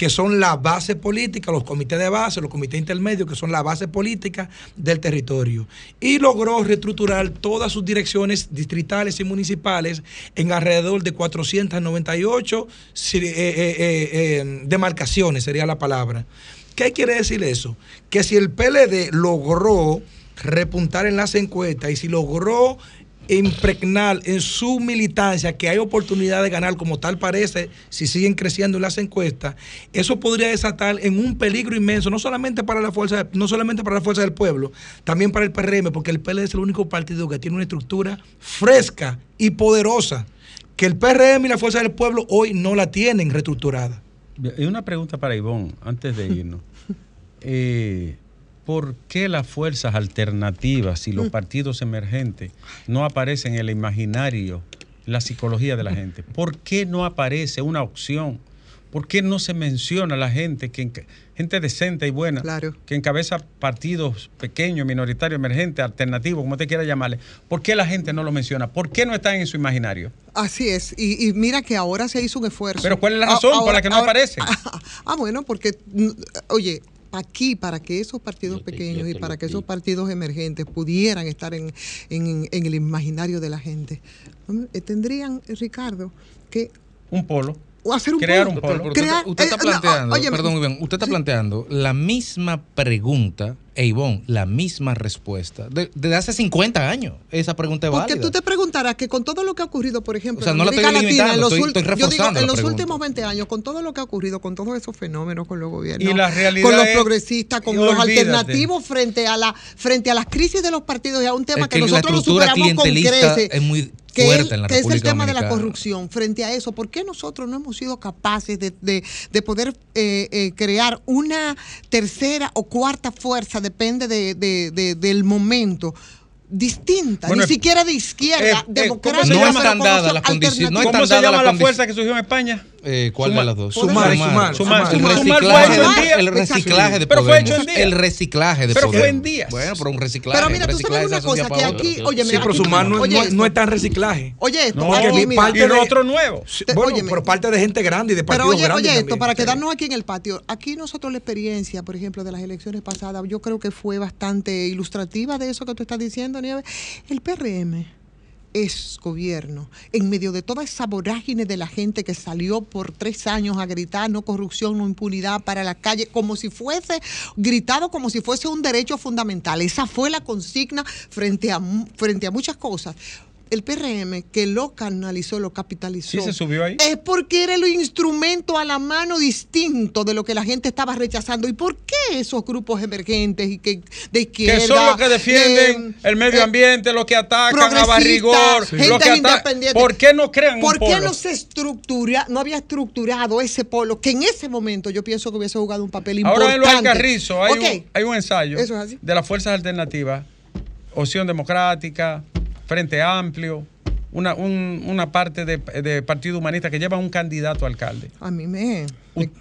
que son la base política, los comités de base, los comités intermedios, que son la base política del territorio. Y logró reestructurar todas sus direcciones distritales y municipales en alrededor de 498 si- eh, eh, eh, eh, demarcaciones, sería la palabra. ¿Qué quiere decir eso? Que si el PLD logró repuntar en las encuestas y si logró impregnar en su militancia que hay oportunidad de ganar como tal parece si siguen creciendo en las encuestas eso podría desatar en un peligro inmenso no solamente para la fuerza no solamente para la fuerza del pueblo también para el PRM porque el PLD es el único partido que tiene una estructura fresca y poderosa que el PRM y la fuerza del pueblo hoy no la tienen reestructurada Y una pregunta para Ivonne, antes de irnos. Eh, ¿Por qué las fuerzas alternativas y los Mm. partidos emergentes no aparecen en el imaginario, la psicología de la gente? ¿Por qué no aparece una opción? ¿Por qué no se menciona a la gente, que gente decente y buena, que encabeza partidos pequeños, minoritarios, emergentes, alternativos, como usted quiera llamarle? ¿Por qué la gente no lo menciona? ¿Por qué no están en su imaginario? Así es. Y, y mira que ahora se hizo un esfuerzo. Pero ¿cuál es la razón por la que no ahora- aparecen? Ah, bueno, porque, mm, oye, aquí para que esos partidos pequeños y para que esos partidos emergentes pudieran estar en, en- en el imaginario de la gente, eh, tendrían, eh, Ricardo, que Un polo. o hacer un Crear polo. un polo. Usted, Crear- usted está eh, no, planteando, óyeme, perdón, Iván, usted está planteando la misma pregunta, e Ivonne, la misma respuesta, de- desde hace 50 años. Esa pregunta es Porque válida. tú te preguntarás que con todo lo que ha ocurrido, por ejemplo, O sea, en no la América estoy Latina, en los, estoy- estoy yo digo, en la los pregunta. últimos 20 años, con todo lo que ha ocurrido, con todos esos fenómenos, con los gobiernos, Y la realidad con los es- progresistas, con los olvídate. alternativos frente a la frente a las crisis de los partidos, y a un tema Es que, que la nosotros lo superamos con creces. es muy que fuerte es- en la que es el tema de la corrupción. Frente a eso, ¿por qué nosotros no hemos sido capaces de, de- de poder eh, eh, crear una tercera o cuarta fuerza, depende de- de- de- del momento? Distinta, Bueno, ni siquiera de izquierda, eh, eh, ¿cómo democrática, No llama? pero están con dadas opción las condiciones. No. ¿Cómo se llama la condiciones. fuerza que surgió en España? Eh, ¿Cuál de las dos? Sumar, sumar, Sumar. sumar, El sumar. Sumar reciclaje, fue hecho en día. el reciclaje de Pero fue hecho en día. El reciclaje de Pero poder. fue en días. Bueno, pero un reciclaje. Pero mira, tú reciclaje sabes una cosa, que aquí, oye, Sí, mira, pero aquí tú- sumar no, oye no- esto. no es tan reciclaje. Oye esto, No, aquí, porque mira, parte y de- otro nuevo. Te- bueno, óyeme. por parte de gente grande y de Pero partidos oye, grandes oye esto, también. para Sí. quedarnos aquí en el patio, aquí nosotros la experiencia, por ejemplo, de las elecciones pasadas, yo creo que fue bastante ilustrativa de eso que tú estás diciendo, Nieves. El PRM es gobierno, en medio de toda esa vorágine de la gente que salió por tres años a gritar no corrupción, no impunidad para la calle, como si fuese, gritado como si fuese un derecho fundamental. Esa fue la consigna frente a, frente a muchas cosas. El PRM que lo canalizó, lo capitalizó. Sí, se subió ahí. Es porque era el instrumento a la mano distinto de lo que la gente estaba rechazando. ¿Y por qué esos grupos emergentes y que de izquierda? Que son los que defienden eh, el medio eh, ambiente, los que atacan a Barrigor, gente los que atacan. independiente. ¿Por qué no crean ¿Por un qué polo? no se estructura, no había estructurado ese polo que en ese momento yo pienso que hubiese jugado un papel importante? Ahora en los Alcarrizos hay, un, hay un ensayo Eso es así. de las fuerzas alternativas, Opción Democrática, Frente Amplio, una, un- una parte de, de Partido Humanista que lleva un candidato a alcalde. A mí me,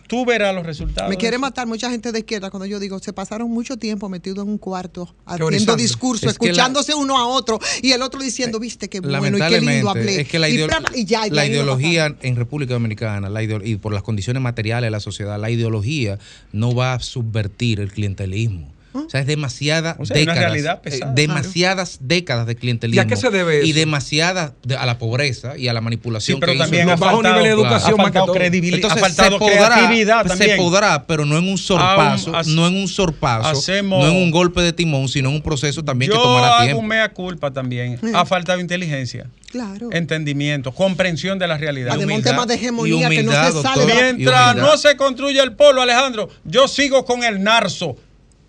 Tú verás los resultados. me quiere matar mucha gente de izquierda cuando yo digo, se pasaron mucho tiempo metidos en un cuarto, haciendo discursos, Es que la- escuchándose uno a otro y el otro diciendo, viste, qué bueno y qué lindo hablé. es que la, Y ideo- bla, bla, y ya, y la ideología en República Dominicana, la y por las condiciones materiales de la sociedad, la ideología no va a subvertir el clientelismo. O sea, es demasiada O sea, décadas, realidad eh, pesada. demasiadas décadas de clientelismo. ¿Y a qué se debe Y eso? demasiadas de- a la pobreza y a la manipulación. Sí, pero que hizo también el ha Los bajos faltado, niveles de educación ha más que faltado credibilidad, Entonces, ha faltado se podrá, creatividad también. se podrá, pero no en un sorpaso, no en un sorpaso, hacemos- no en un golpe de timón, sino en un proceso también Yo que tomará hago tiempo. un mea culpa también. Ha faltado inteligencia, Claro. entendimiento, comprensión de la realidad. Además, un tema de Y hegemonía que no se sale. de la- Mientras no se construye el polo, Alejandro, yo sigo con el narzo.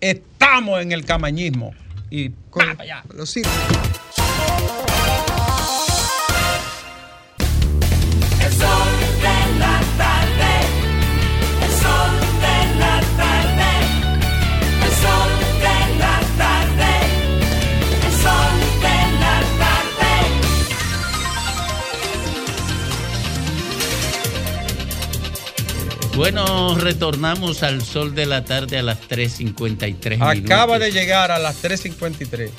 Estamos en el camañismo. Y con- pa' allá. los Bueno, retornamos al sol de la tarde a las 3.53 minutos. Acaba de llegar a las 3.53.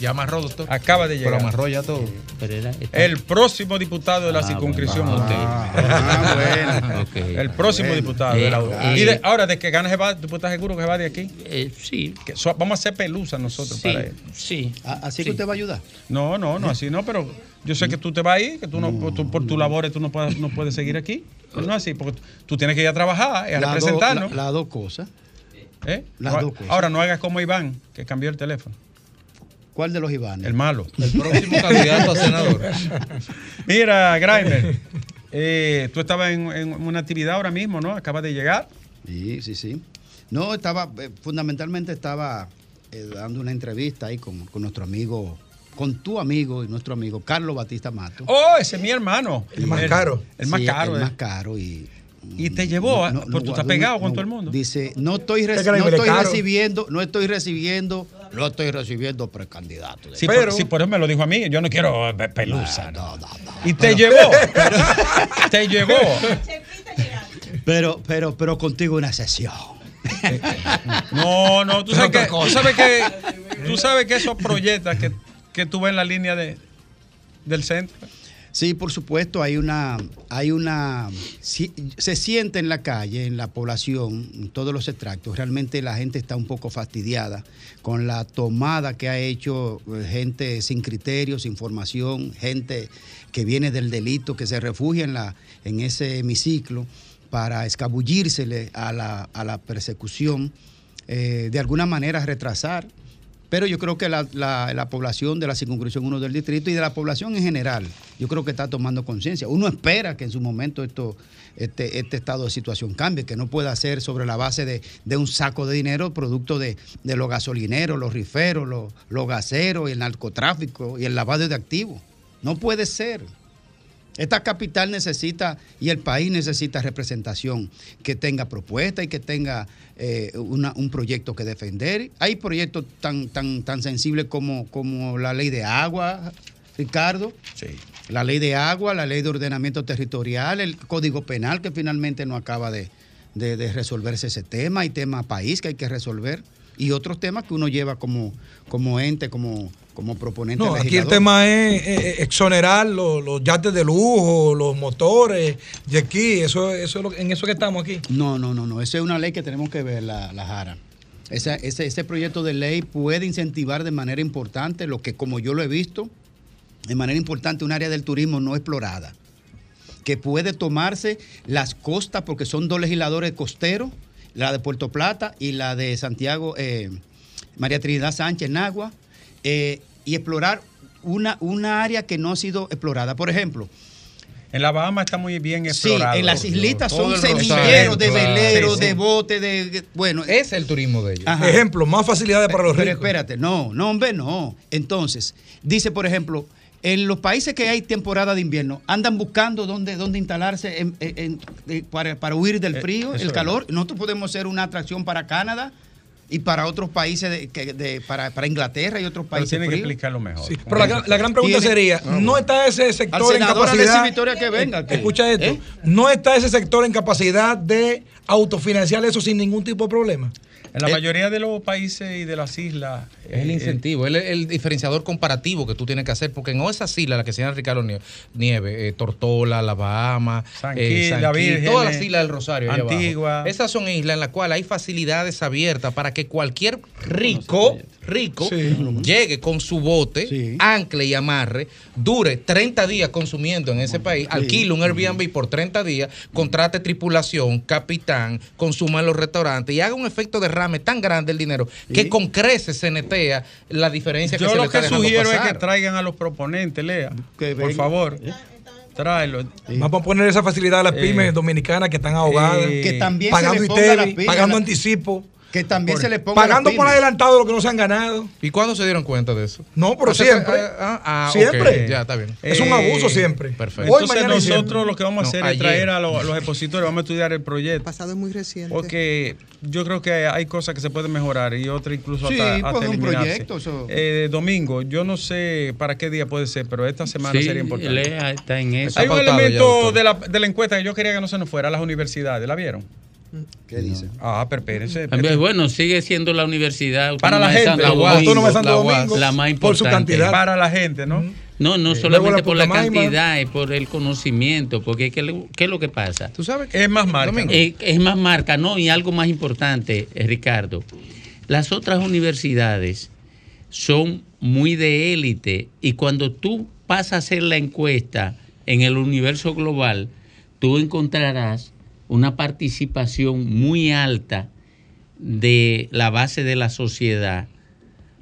Ya amarró, doctor. Acaba de Pero llegar. amarró ya todo. Pero era- está- El próximo diputado de la Ah, circunscripción. bueno, usted. Ah, bueno. Ok. El próximo diputado. de la. Eh, y de- eh, ahora, de que gane se va, ¿tú estás seguro que se va de aquí? eh, sí, Que so- vamos a hacer pelusa nosotros sí, para él. sí. Ah, Así Sí. que usted va a ayudar. No, no, no, así no, pero yo sé que tú te vas ahí, que tú no, por, tu, por tus labores tú no puedes, no puedes seguir aquí. Pero no es así, porque tú tienes que ir a trabajar y a Las dos- representarnos. la- Las dos cosas. ¿eh? las No- dos cosas. ahora no hagas como Iván, que cambió el teléfono. ¿Cuál de los Ivanes? El malo. El próximo candidato a senador. Mira, Grimer, eh, tú estabas en, en una actividad ahora mismo, ¿no? Acabas de llegar. Sí, sí, sí. No, estaba, eh, fundamentalmente estaba eh, dando una entrevista ahí con, con nuestro amigo, con tu amigo y nuestro amigo Carlos Batista Mato. Oh, ese es mi hermano. El más caro. El más Sí, caro. El eh. más caro y... Y te llevó, No, porque no, tú estás pegado no, con todo el mundo. Dice, no estoy, reci- no estoy recibiendo, no estoy recibiendo, no estoy recibiendo precandidatos. Sí, Pero- por, sí, por eso me lo dijo a mí. Yo no quiero eh, pelusa. No, no, no. Y te llevó. te llevó. Pero, pero, pero contigo una sesión. No, no, tú sabes, que, tú cosa. sabes que tú sabes que esos proyectos que, que tú ves en la línea de, del centro. Sí, por supuesto, hay una, hay una, se siente en la calle, en la población, en todos los extractos, realmente la gente está un poco fastidiada con la tomada que ha hecho eh, gente sin criterios, sin formación, gente que viene del delito, que se refugia en, la, en ese hemiciclo para escabullírsele a la, a la persecución, eh, de alguna manera retrasar pero yo creo que la, la- la población de la circunscripción 1 del distrito y de la población en general, yo creo que está tomando conciencia. Uno espera que en su momento esto, este, este estado de situación cambie, que no pueda ser sobre la base de, de un saco de dinero producto de, de los gasolineros, los riferos, los, los gaseros, y el narcotráfico y el lavado de activos. No puede ser. Esta capital necesita y el país necesita representación que tenga propuesta y que tenga eh, una- un proyecto que defender. Hay proyectos tan, tan, tan sensibles como, como la ley de agua, Ricardo. La ley de agua, la ley de ordenamiento territorial, el código penal que finalmente no acaba de, de- de resolverse ese tema. Hay tema país que hay que resolver y otros temas que uno lleva como, como ente, como, como proponente. No, aquí el legislador. tema es eh, exonerar los, los yates de lujo, los motores, y aquí, eso, eso es lo- en eso que estamos aquí. No, no, no, no. Esa es una ley que tenemos que ver, la, la Jara. Esa- ese, ese proyecto de ley puede incentivar de manera importante lo que, como yo lo he visto, de manera importante un área del turismo no explorada, que puede tomarse las costas, porque son dos legisladores costeros, la de Puerto Plata y la de Santiago, eh, María Trinidad Sánchez, Nagua, eh, y explorar una, una área que no ha sido explorada. Por ejemplo, En la Bahama está muy bien Sí, explorado. en las islitas son semilleros de veleros, sí, de sí. botes, de. Bueno. Es el turismo de ellos. Ajá. Ejemplo, más facilidades para los Pero ricos. espérate, no, no, hombre, no. Entonces, dice, por ejemplo, en los países que hay temporada de invierno, andan buscando dónde, dónde instalarse en- en- en- eh, para, para huir del Eh, frío, el es. calor. Nosotros podemos ser una atracción para Canadá y para otros países, de, que- de- para, para Inglaterra y otros Pero países. tiene que fríos. explicarlo mejor. Sí, pero la, gran- la gran pregunta Tiene- sería, ¿no está ese Al sector en capacidad? Victoria que venga, Eh, que- Escucha esto. ¿eh? ¿No está ese sector en capacidad de autofinanciar eso sin ningún tipo de problema? En la mayoría de los países y de las islas. Es el eh, incentivo, es el, el diferenciador comparativo que tú tienes que hacer, porque en esas islas, las que señala Ricardo Nie- Nieve, eh, Tortola, La Bahama, San eh, San La Gil, Virgen, todas las islas del Rosario. Antigua. Esas son islas en las cuales hay facilidades abiertas para que cualquier rico, rico, llegue con su bote, ancle y amarre, dure 30 días consumiendo en ese país, alquile un Airbnb por 30 días, contrate tripulación, capitán, consuma en los restaurantes y haga un efecto derrame tan grande el dinero que con creces se netea la diferencia que Yo se le lo está que dejando sugiero es pasar. que traigan a los proponentes, Lea. Por venga. favor. Tráelo. Vamos a poner esa facilidad a las Eh, pymes dominicanas que están ahogadas, eh, Que también se pagando pila, pagando la- anticipo, Que también Por- se le ponga. pagando por adelantado lo que no se han ganado. ¿Y cuándo se dieron cuenta de eso? No, pero siempre. ah, ah, Siempre. ok, Ya, está bien. Es un Eh, abuso siempre. perfecto. Hoy, Entonces siempre. nosotros lo que vamos a hacer es traer a los, los expositores, vamos a estudiar el El proyecto. pasado es muy reciente. Porque yo creo que hay cosas que se pueden mejorar y otras incluso Sí, hasta, pues, hasta un eliminarse. proyecto, eso. Eh, domingo, yo no sé para qué día puede ser, pero esta semana Sí, sería importante. Lea está en eso. Hay un ya, elemento de la, de la encuesta que yo quería que no se nos fuera a las universidades. ¿La vieron? ¿Qué dice? Ah, pero espérense. Bueno, sigue siendo la universidad Para la gente, la UAS, la UAS, Domingo, la más por su importante. cantidad. Para la gente, ¿no? No, no Luego solamente la por la cantidad, es por el conocimiento, porque ¿qué, es lo que pasa? ¿Tú sabes? Es más marca. Eh, es más marca, ¿no? Y algo más importante, eh, Ricardo. Las otras universidades son muy de élite y cuando tú pasas a hacer la encuesta en el universo global, tú encontrarás una participación muy alta de la base de la sociedad.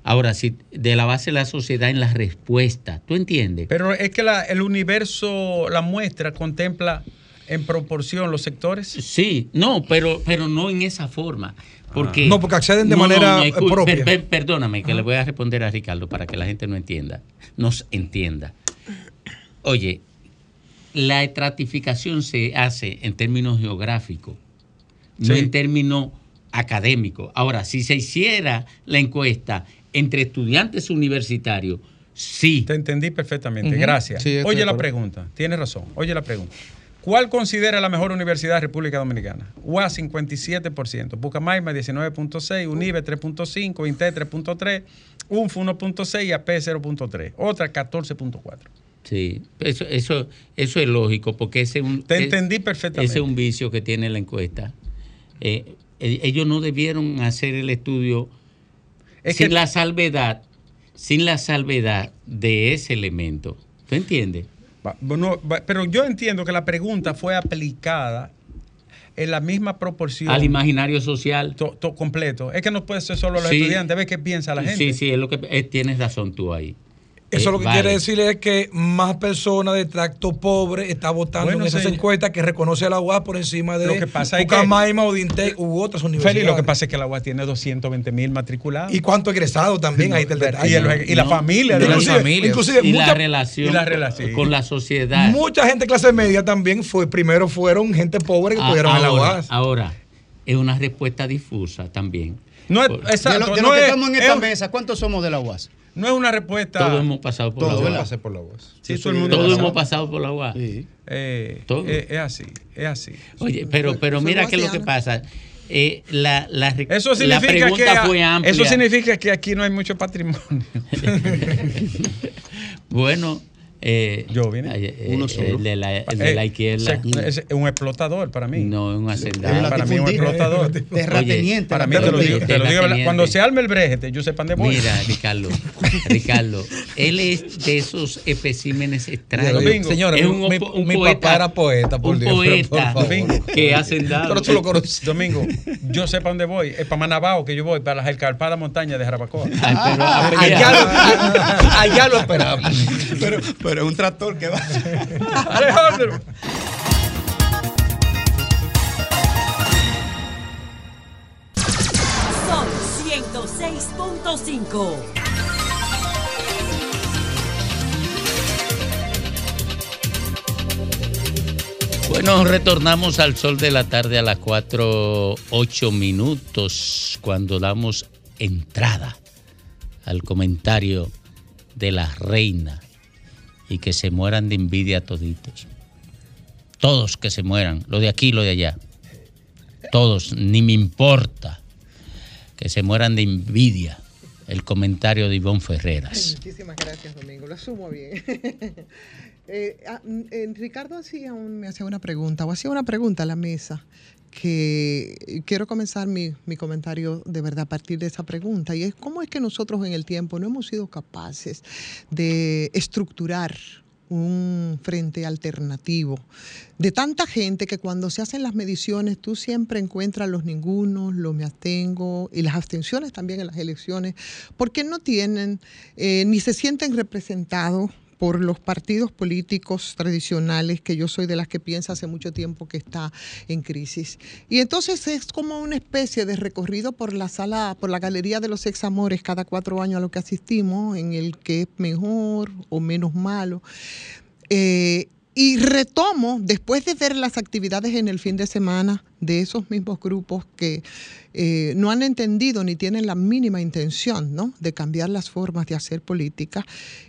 Ahora, sí, de la base de la sociedad en la respuesta. ¿Tú entiendes? Pero es que la- el universo, la muestra, contempla en proporción los sectores. Sí, no, pero, pero no en esa forma. Porque, No, porque acceden de manera, propia. per- per- perdóname, que le voy a responder a Ricardo para que la gente no entienda. Nos entienda. Oye, la estratificación se hace en términos geográficos, no en términos académicos. Ahora, si se hiciera la encuesta entre estudiantes universitarios, sí. Te entendí perfectamente. Gracias. Sí, Oye la pregunta. Tienes razón. Oye la pregunta. ¿Cuál considera la mejor universidad de República Dominicana? UAS 57%, Pucamaima 19.6, UNIBE 3.5, INTE 3.3, UNFU 1.6 y AP 0.3. Otra 14.4. Sí, eso, eso, eso es lógico, porque ese es un, Te es- entendí perfectamente. ese es un vicio que tiene la encuesta. Eh, eh, ellos no debieron hacer el estudio Es sin que- la salvedad, sin la salvedad de ese elemento. ¿Tú entiendes? Bueno, pero yo entiendo que la pregunta fue aplicada en la misma proporción. Al imaginario social. To- to- completo. Es que no puede ser solo los Sí. estudiantes. Ve qué piensa la gente. Sí, sí, es lo que eh, tienes razón tú ahí. Eso Eh, lo que vale. quiere decir es que más personas de tracto pobre está votando Bueno, en esas señor. encuestas que reconoce a la UAS por encima de Lo que pasa es que- Pucamaima o Dintec u otras universidades. Feli, lo que pasa es que la UAS tiene 220 mil matriculados. ¿Y cuánto egresado también? Ahí está el detalle. Y, el- y la No. familia. de Inclusive- los- inclusive y la mucha- relación, y la relación. con la sociedad. Mucha gente de clase media también fue, primero fueron gente pobre que Ah, estuvieron en la UAS. ahora, es una respuesta difusa también. No es, exacto, de lo- de no los que es- estamos en es esta un- mesa, ¿cuántos somos de la UAS? No es una respuesta. Todos hemos pasado por Todo, la. UAS. por la UAS. Sí, todo el mundo Todos la hemos pasado por la UAS. Sí. Eh, Todo. eh, es así, es así. Oye, pero, pero mira qué es lo que pasa. Eh, la, la, Eso la significa, pregunta que, fue amplia. eso significa que aquí no hay mucho patrimonio. Bueno, eh, Yo vine. eh, Uno solo. el de la, el de la Eh, izquierda. se- es un explotador para mí. No, es un hacendado. para mí es un explotador. Terrateniente. Para mí te lo digo, te lo digo, Terrateniente. cuando se arme el brejete, yo sepan de voy. Mira, Ricardo, Ricardo, él es de esos especímenes extraños. Domingo, Señores, es mi, un, mi- opo- un mi poeta, papá era poeta, por un Dios. pero por poeta favor. que hacen dado. Pero tú lo conoces. Domingo, yo sé para dónde voy. Es para Manabao que yo voy, para las escarpadas montañas de Jarabacoa. Ay, pero a pelear. Allá lo, allá lo esperamos. Pero, pero es un tractor que va. Alejandro. Sol 106.5. Bueno, retornamos al sol de la tarde a las 4, 8 minutos cuando damos entrada al comentario de la reina y que se mueran de envidia toditos. Todos que se mueran, lo de aquí lo de allá. Todos, ni me importa que se mueran de envidia. El comentario de Ivonne Ferreras. Muchísimas gracias, Domingo. Lo asumo bien. Eh, ah, mm, eh, Ricardo hacía un- me hacía una pregunta, o hacía una pregunta a la mesa, que quiero comenzar mi, mi comentario de verdad a partir de esa pregunta, y es cómo es que nosotros en el tiempo no hemos sido capaces de estructurar un frente alternativo de tanta gente que cuando se hacen las mediciones tú siempre encuentras los ningunos, los me abstengo y las abstenciones también en las elecciones, porque no tienen eh, ni se sienten representados por los partidos políticos tradicionales, que yo soy de las que piensa hace mucho tiempo que está en crisis. Y entonces es como una especie de recorrido por la sala, por la galería de los examores cada cuatro años a lo que asistimos, en el que es mejor o menos malo. Eh, y retomo, después de ver las actividades en el fin de semana de esos mismos grupos que eh, no han entendido ni tienen la mínima intención ¿no? de cambiar las formas de hacer política,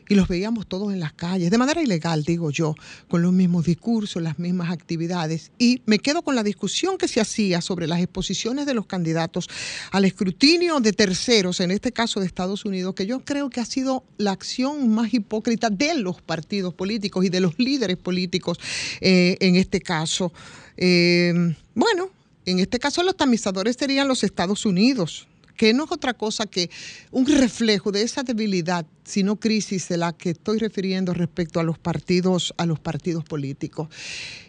y los veíamos todos en las calles, de manera ilegal, digo yo, con los mismos discursos, las mismas actividades. Y me quedo con la discusión que se hacía sobre las exposiciones de los candidatos al escrutinio de terceros, en este caso de Estados Unidos, que yo creo que ha sido la acción más hipócrita de los partidos políticos y de los líderes políticos eh, en este caso. Eh, bueno, en este caso los tamizadores serían los Estados Unidos, que no es otra cosa que un reflejo de esa debilidad, sino crisis de la que estoy refiriendo respecto a los partidos, a los partidos políticos.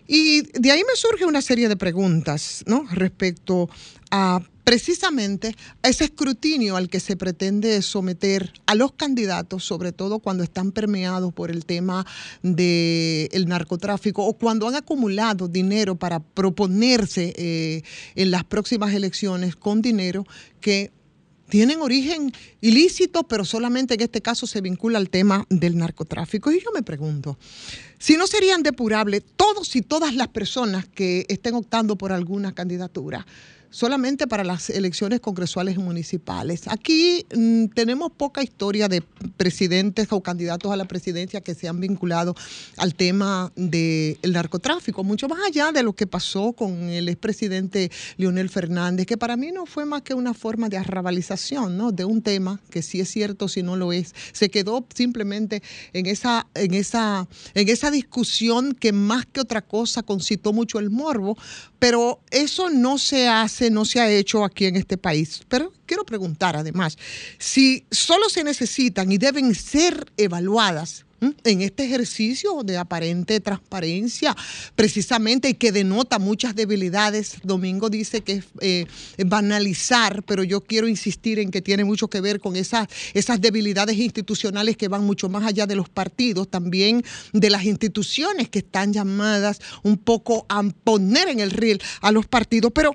Y de ahí me surge una serie de preguntas, ¿no? Respecto a precisamente ese escrutinio al que se pretende someter a los candidatos, sobre todo cuando están permeados por el tema del narcotráfico o cuando han acumulado dinero para proponerse eh, en las próximas elecciones con dinero que tienen origen ilícito, pero solamente en este caso se vincula al tema del narcotráfico. Y yo me pregunto, si no serían depurables todos y todas las personas que estén optando por alguna candidatura, solamente para las elecciones congresuales y municipales. Aquí mm, tenemos poca historia de presidentes o candidatos a la presidencia que se han vinculado al tema del narcotráfico, mucho más allá de lo que pasó con el expresidente Leonel Fernández, que para mí no fue más que una forma de arrabalización ¿no? de un tema que sí es cierto, si no lo es. Se quedó simplemente en esa, en esa, en esa discusión que más que otra cosa concitó mucho el morbo, pero eso no se hace, no se ha hecho aquí en este país. Pero quiero preguntar además, si solo se necesitan y deben ser evaluadas en este ejercicio de aparente transparencia, precisamente, y que denota muchas debilidades. Domingo dice que es eh, banalizar, pero yo quiero insistir en que tiene mucho que ver con esas, esas debilidades institucionales que van mucho más allá de los partidos, también de las instituciones que están llamadas un poco a poner en el riel a los partidos. Pero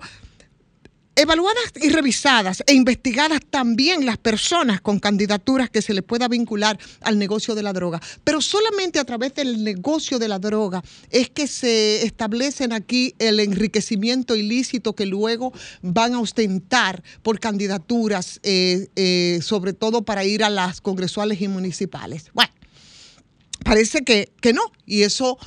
Evaluadas y revisadas e investigadas también las personas con candidaturas que se les pueda vincular al negocio de la droga. Pero solamente a través del negocio de la droga es que se establecen aquí el enriquecimiento ilícito que luego van a ostentar por candidaturas, eh, eh, sobre todo para ir a las congresuales y municipales. Bueno, parece que, que no. Y eso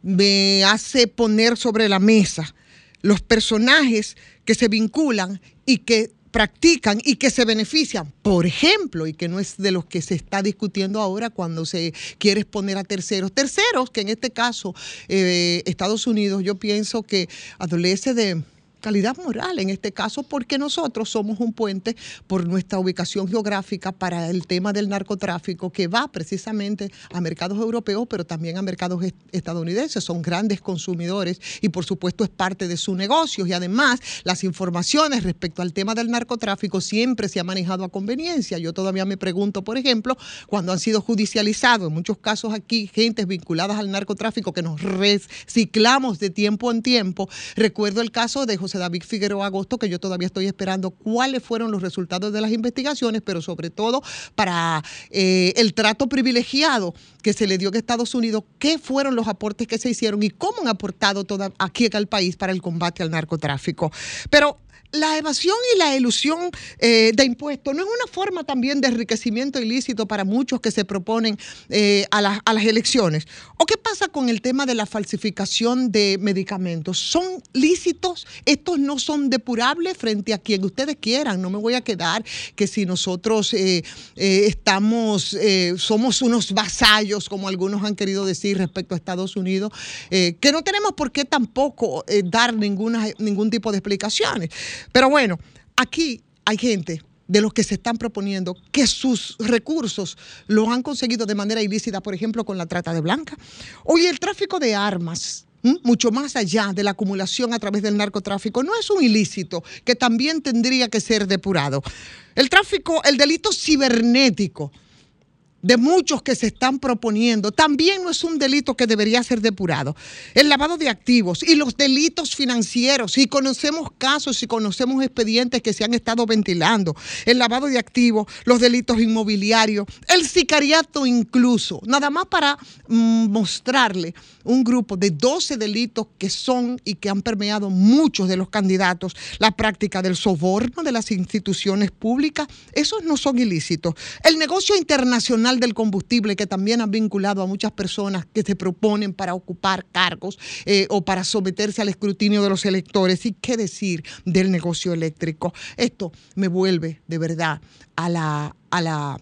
me hace poner sobre la mesa los personajes que se vinculan y que practican y que se benefician, por ejemplo, y que no es de los que se está discutiendo ahora cuando se quiere exponer a terceros. Terceros, que en este caso eh, Estados Unidos yo pienso que adolece de calidad moral en este caso porque nosotros somos un puente por nuestra ubicación geográfica para el tema del narcotráfico que va precisamente a mercados europeos pero también a mercados est- estadounidenses. Son grandes consumidores y por supuesto es parte de su negocio. Y además las informaciones respecto al tema del narcotráfico siempre se ha manejado a conveniencia. Yo todavía me pregunto por ejemplo cuando han sido judicializados en muchos casos aquí gentes vinculadas al narcotráfico que nos reciclamos de tiempo en tiempo. Recuerdo el caso de José David Figueroa Agosto, que yo todavía estoy esperando cuáles fueron los resultados de las investigaciones, pero sobre todo para eh, el trato privilegiado que se le dio a Estados Unidos, qué fueron los aportes que se hicieron y cómo han aportado toda, aquí al país para el combate al narcotráfico. Pero la evasión y la ilusión eh, de impuestos no es una forma también de enriquecimiento ilícito para muchos que se proponen eh, a, las- elecciones. ¿O qué pasa con el tema de la falsificación de medicamentos? ¿Son lícitos? ¿Estos no son depurables frente a quien ustedes quieran? No me voy a quedar que si nosotros eh, estamos, somos unos vasallos, como algunos han querido decir respecto a Estados Unidos, que no tenemos por qué tampoco dar ninguna, ningún tipo de explicaciones. Pero bueno, aquí hay gente de los que se están proponiendo que sus recursos los han conseguido de manera ilícita, por ejemplo, con la trata de blanca. Hoy el tráfico de armas, mucho más allá de la acumulación a través del narcotráfico, no es un ilícito que también tendría que ser depurado. El tráfico, el delito cibernético, de muchos que se están proponiendo, también no es un delito que debería ser depurado. El lavado de activos y los delitos financieros, y conocemos casos y conocemos expedientes que se han estado ventilando, el lavado de activos, los delitos inmobiliarios, el sicariato incluso, nada más para mm, mostrarle un grupo de 12 delitos que son y que han permeado muchos de los candidatos, la práctica del soborno de las instituciones públicas, esos no son ilícitos. El negocio internacional del combustible que también ha vinculado a muchas personas que se proponen para ocupar cargos eh, o para someterse al escrutinio de los electores. ¿Y qué decir del negocio eléctrico? Esto me vuelve de verdad a la, a la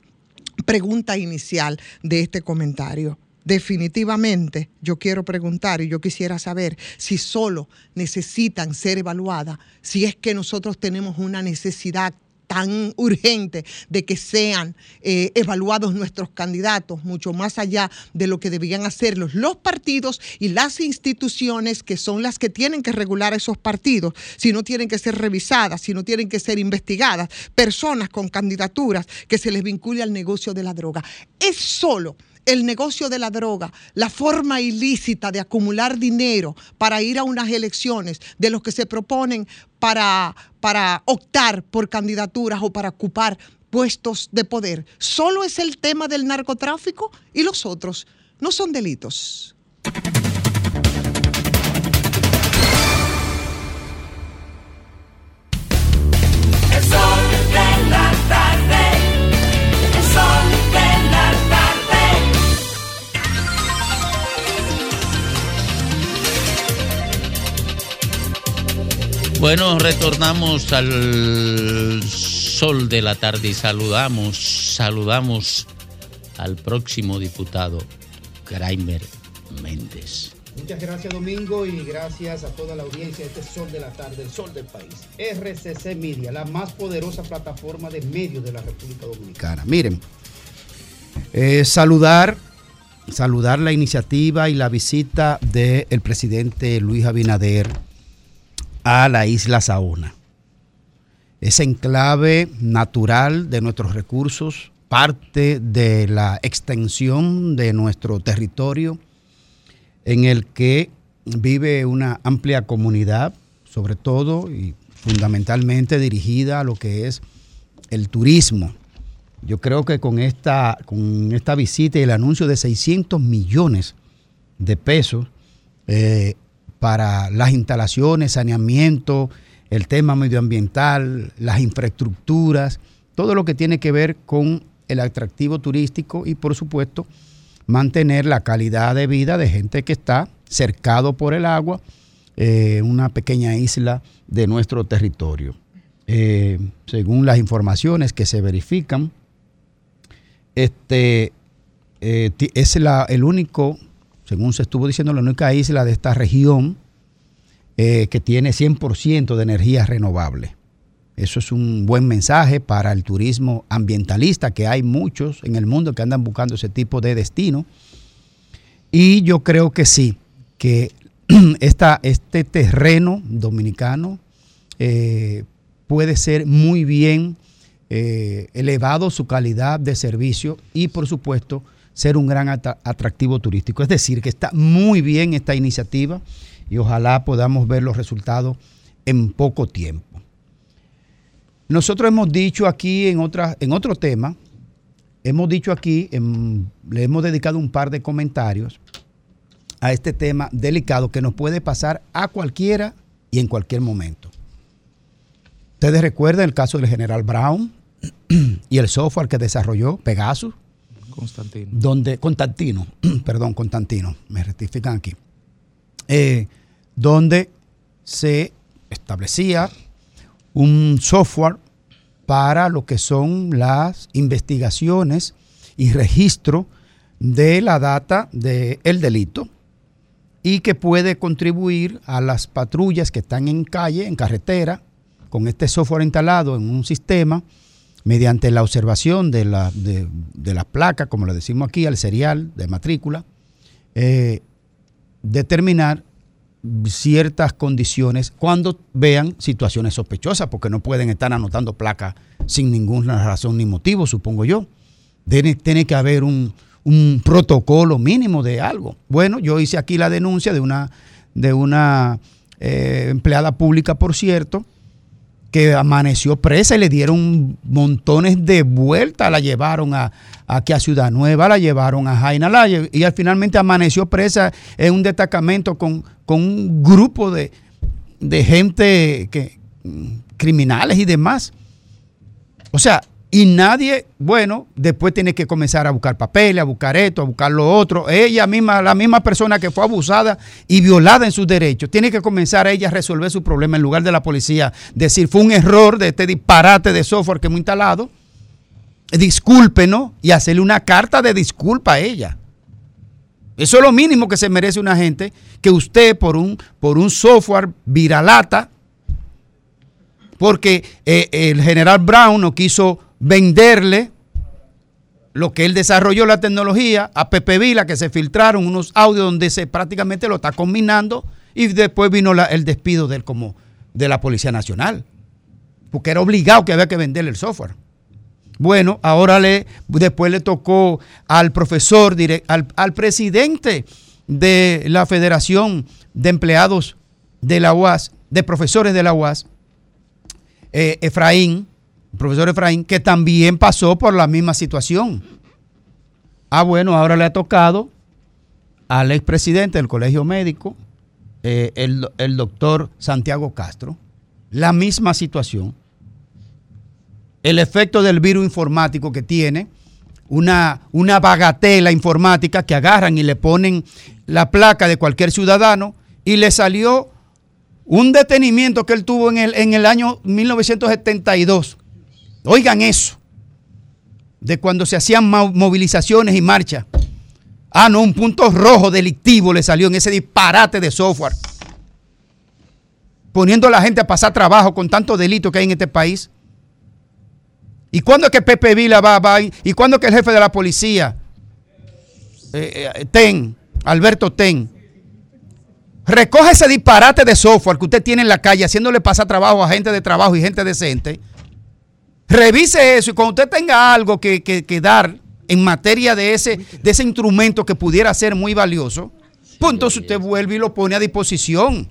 pregunta inicial de este comentario. Definitivamente yo quiero preguntar y yo quisiera saber si solo necesitan ser evaluadas, si es que nosotros tenemos una necesidad tan urgente de que sean eh, evaluados nuestros candidatos, mucho más allá de lo que debían hacerlos los partidos y las instituciones que son las que tienen que regular esos partidos, si no tienen que ser revisadas, si no tienen que ser investigadas, personas con candidaturas que se les vincule al negocio de la droga. Es solo el negocio de la droga, la forma ilícita de acumular dinero para ir a unas elecciones de los que se proponen para, para optar por candidaturas o para ocupar puestos de poder. Solo es el tema del narcotráfico y los otros no son delitos. Bueno, retornamos al sol de la tarde y saludamos, saludamos al próximo diputado, Graimer Méndez. Muchas gracias Domingo y gracias a toda la audiencia de este Sol de la Tarde, el Sol del País. RCC Media, la más poderosa plataforma de medios de la República Dominicana. Miren, eh, saludar, saludar la iniciativa y la visita del presidente Luis Abinader a la isla Saona. Ese enclave natural de nuestros recursos, parte de la extensión de nuestro territorio en el que vive una amplia comunidad, sobre todo y fundamentalmente dirigida a lo que es el turismo. Yo creo que con esta, con esta visita y el anuncio de 600 millones de pesos eh, para las instalaciones, saneamiento, el tema medioambiental, las infraestructuras, todo lo que tiene que ver con el atractivo turístico y por supuesto mantener la calidad de vida de gente que está cercado por el agua, eh, una pequeña isla de nuestro territorio. Eh, según las informaciones que se verifican, este eh, es la- el único, según se estuvo diciendo, la única isla de esta región eh, que tiene 100% de energía renovable. Eso es un buen mensaje para el turismo ambientalista, que hay muchos en el mundo que andan buscando ese tipo de destino. Y yo creo que sí, que esta, este terreno dominicano eh, puede ser muy bien eh, elevado su calidad de servicio y por supuesto ser un gran atra- atractivo turístico. Es decir, que está muy bien esta iniciativa y ojalá podamos ver los resultados en poco tiempo. Nosotros hemos dicho aquí en, en otro tema, hemos dicho aquí, le hemos dedicado un par de comentarios a este tema delicado que nos puede pasar a cualquiera y en cualquier momento. Ustedes recuerdan el caso del general Brown y el software que desarrolló Pegasus, Constantino. donde Constantino, perdón, Constantino, me rectifican aquí, eh, donde se establecía un software para lo que son las investigaciones y registro de la data del delito y que puede contribuir a las patrullas que están en calle, en carretera, con este software instalado en un sistema, mediante la observación de la, de, de la placa, como le decimos aquí, al serial de matrícula, eh, determinar ciertas condiciones cuando vean situaciones sospechosas, porque no pueden estar anotando placas sin ninguna razón ni motivo, supongo yo. Tiene, tiene que haber un, un protocolo mínimo de algo. Bueno, yo hice aquí la denuncia de una, de una eh, empleada pública, por cierto, que amaneció presa y le dieron montones de vueltas, la llevaron a, aquí a Ciudad Nueva, la llevaron a Jaina y al finalmente amaneció presa en un destacamento con, con un grupo de, de gente que, mm, criminales y demás. O sea, y nadie, bueno, después tiene que comenzar a buscar papeles, a buscar esto, a buscar lo otro. Ella misma, la misma persona que fue abusada y violada en sus derechos, tiene que comenzar ella a resolver su problema en lugar de la policía. Decir, fue un error de este disparate de software que hemos instalado. Discúlpenos y hacerle una carta de disculpa a ella. Eso es lo mínimo que se merece una gente, que usted por un, por un software viralata, porque eh, el general Brown no quiso venderle lo que él desarrolló la tecnología a Pepe Vila, que se filtraron unos audios donde se prácticamente lo está combinando y después vino el despido de él como de la Policía Nacional, porque era obligado que había que venderle el software. Bueno, ahora le, después le tocó al profesor, al, al presidente de la Federación de Empleados de la UAS, de profesores de la UAS, eh, Efraín, profesor Efraín, que también pasó por la misma situación. Ah, bueno, ahora le ha tocado al expresidente del Colegio Médico, eh, el, el doctor Santiago Castro, la misma situación. El efecto del virus informático que tiene, una, una bagatela informática que agarran y le ponen la placa de cualquier ciudadano y le salió un detenimiento que él tuvo en el, en el año 1972. Oigan eso. De cuando se hacían mo- movilizaciones y marchas. Ah, no, un punto rojo delictivo le salió en ese disparate de software. Poniendo a la gente a pasar trabajo con tanto delito que hay en este país. ¿Y cuándo es que Pepe Vila va, va ¿Y cuándo es que el jefe de la policía, eh, eh, Ten, Alberto Ten, recoge ese disparate de software que usted tiene en la calle haciéndole pasar trabajo a gente de trabajo y gente decente? Revise eso y cuando usted tenga algo que, que- que dar en materia de ese, de ese instrumento que pudiera ser muy valioso, pues entonces usted vuelve y lo pone a disposición.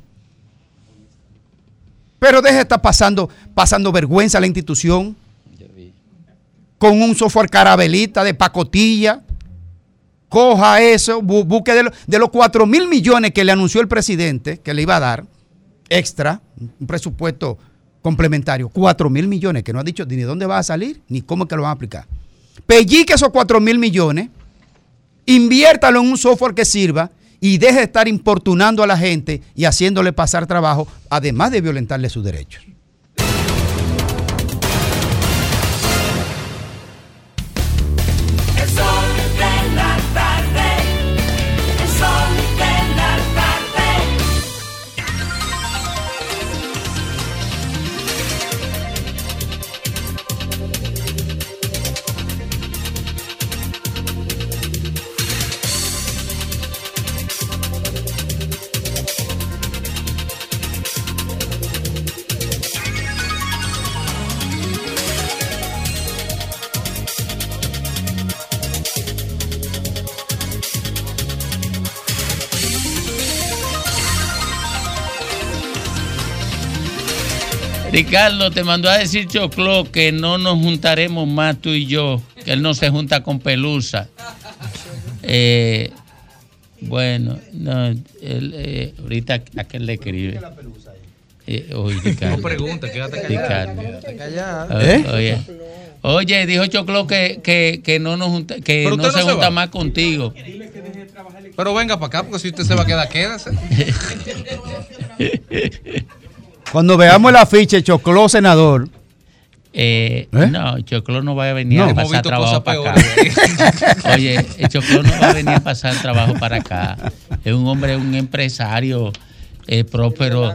Pero deje de estar pasando, pasando vergüenza a la institución con un software carabelita de pacotilla. Coja eso, bu- busque de, lo- de los 4 mil millones que le anunció el presidente que le iba a dar extra, un presupuesto complementario, 4 mil millones, que no ha dicho ni de dónde va a salir ni cómo que lo van a aplicar. Pellique esos 4 mil millones, inviértalo en un software que sirva y deje de estar importunando a la gente y haciéndole pasar trabajo, además de violentarle sus derechos. Ricardo te mandó a decir Choclo que no nos juntaremos más tú y yo, que él no se junta con Pelusa. Eh, bueno, no, él, eh, ahorita a qué le escribe. Eh, oye, Ricardo. No pregunte, quédate callado. Ricardo. Quédate callado. ¿Eh? oye. Oye, dijo Choclo que, que, que no nos junta, que no se junta va. más contigo. Pero venga para acá, porque si usted se va a quedar, quédese. Cuando veamos el afiche, Chocló senador. Eh, ¿Eh? No, Choclo no va a venir No. a pasar trabajo para acá. Oye, el Choclo no va a venir a pasar trabajo para acá. Es un hombre, un empresario eh, próspero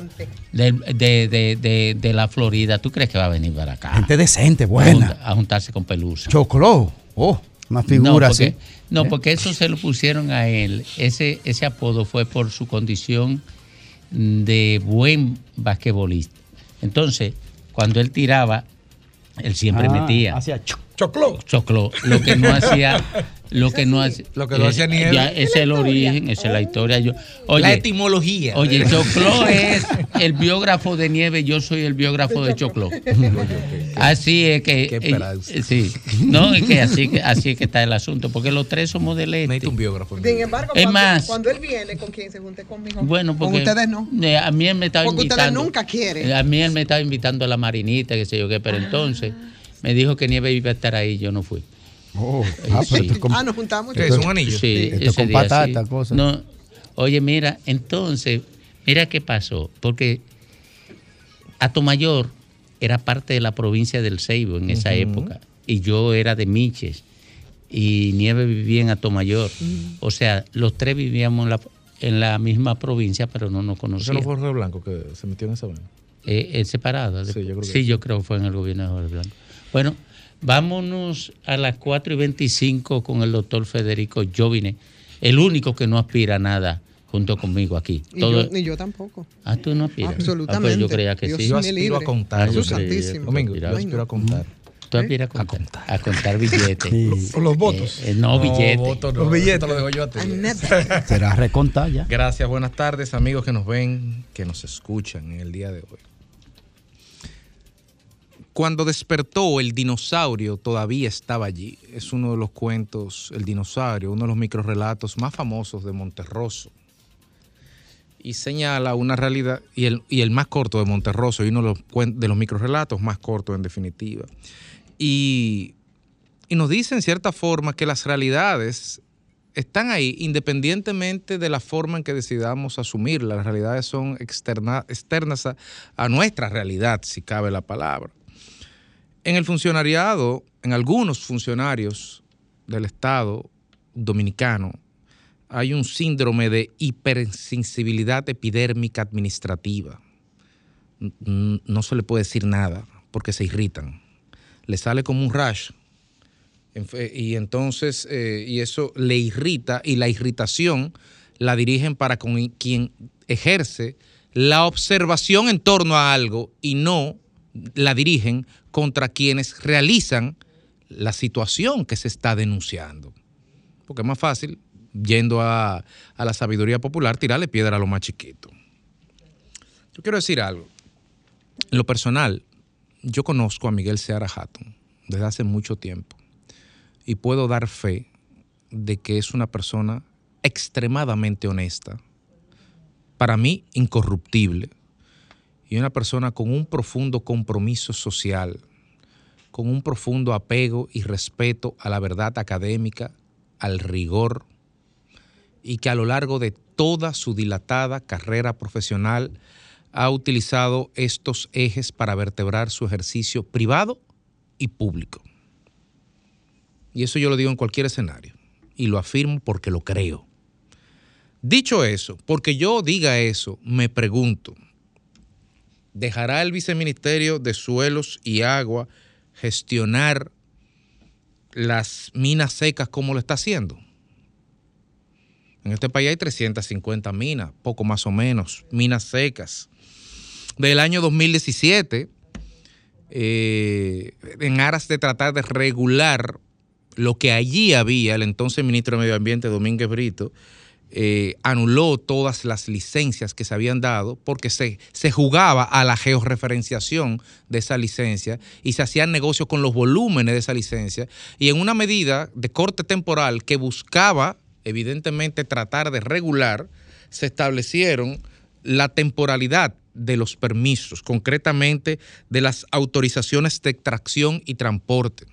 de, de- de- de- de la Florida. ¿Tú crees que va a venir para acá? Gente decente, buena. a juntarse con Pelusa. Chocló. Oh, una no, figura porque, así. no, ¿Eh? porque eso se lo pusieron a él. Ese, ese apodo fue por su condición de buen basquetbolista. Entonces, cuando él tiraba, él siempre Ah, metía. hacía Choclo. Choclo. Lo que no hacía, lo que no hacía. Lo que no él. ya, Ese es el origen, esa es la historia. Yo, oye, La etimología. Oye, Choclo es el biógrafo de Nieve, yo soy el biógrafo de Choclo. Así es que. Qué eh, esperanza. eh, sí. No, es que así, es que está el asunto, porque los tres somos del este. Necesito un biógrafo. Sin embargo, Es cuando, más. cuando él viene, ¿con quién se junte conmigo? Bueno, Con porque. ustedes no. eh, A mí él me estaba Porque ustedes invitando. nunca quieren. eh, A mí él me estaba invitando a la marinita, qué sé yo qué, pero entonces me dijo que Nieve iba a estar ahí, yo no fui. Oh, Eh, ah, sí. Ah, nos juntamos. ¿Qué es un anillo? Sí, Esto con día patata, sí. cosas. No, oye, mira, entonces, mira qué pasó, porque Atomayor era parte de la provincia del Ceibo en esa época, y yo era de Miches, y Nieve vivía en Atomayor. O sea, los tres vivíamos en la, en la misma provincia, pero no nos ¿Eso conocíamos. no fue Jorge Blanco que se metió en esa vaina? Eh, eh, separada. Sí, yo creo que sí. yo creo que fue en el gobierno de Jorge Blanco. Bueno, vámonos a las 4 y 25 con el doctor Federico Jovine, el único que no aspira a nada junto conmigo aquí. Y Todo- yo, ni yo tampoco. Ah, tú no aspiras. Absolutamente. Ah, pues yo creía que Dios sí. Yo aspiro a contar. Ah, yo creía Domingo, yo aspiro a contar. Tú aspiras a contar, a contar billetes. Sí. Con los votos. Eh, eh, no, billetes. no, Los billetes. esto lo dejo yo a ti. Será recontar ya. Gracias, buenas tardes amigos que nos ven, que nos escuchan en el día de hoy. Cuando despertó el dinosaurio todavía estaba allí. Es uno de los cuentos, el dinosaurio, uno de los microrelatos más famosos de Monterroso. Y señala una realidad, y el, y el más corto de Monterroso, y uno de los, de los microrelatos más cortos en definitiva. Y, y nos dice en cierta forma que las realidades están ahí independientemente de la forma en que decidamos asumirlas. Las realidades son externa- externas a, a nuestra realidad, si cabe la palabra. En el funcionariado, en algunos funcionarios del Estado dominicano, hay un síndrome de hipersensibilidad epidérmica administrativa. No se le puede decir nada porque se irritan. Le sale como un rash y entonces, eh, y eso le irrita y la irritación la dirigen para con quien ejerce la observación en torno a algo y no la dirigen contra quienes realizan la situación que se está denunciando. Porque es más fácil, yendo a, a la sabiduría popular, tirarle piedra a lo más chiquito. Yo quiero decir algo. En lo personal, yo conozco a Miguel Seara Hatton desde hace mucho tiempo y puedo dar fe de que es una persona extremadamente honesta, para mí incorruptible, y una persona con un profundo compromiso social, con un profundo apego y respeto a la verdad académica, al rigor, y que a lo largo de toda su dilatada carrera profesional ha utilizado estos ejes para vertebrar su ejercicio privado y público. Y eso yo lo digo en cualquier escenario. Y lo afirmo porque lo creo. Dicho eso, porque yo diga eso, me pregunto, ¿dejará el viceministerio de Suelos y Agua gestionar las minas secas como lo está haciendo? En este país hay 350 minas, poco más o menos, minas secas. Del año 2017, eh, en aras de tratar de regular lo que allí había, el entonces ministro de Medio Ambiente, Domínguez Brito, eh, anuló todas las licencias que se habían dado porque se, se jugaba a la georreferenciación de esa licencia y se hacían negocios con los volúmenes de esa licencia y en una medida de corte temporal que buscaba evidentemente tratar de regular, se establecieron la temporalidad de los permisos, concretamente de las autorizaciones de extracción y transporte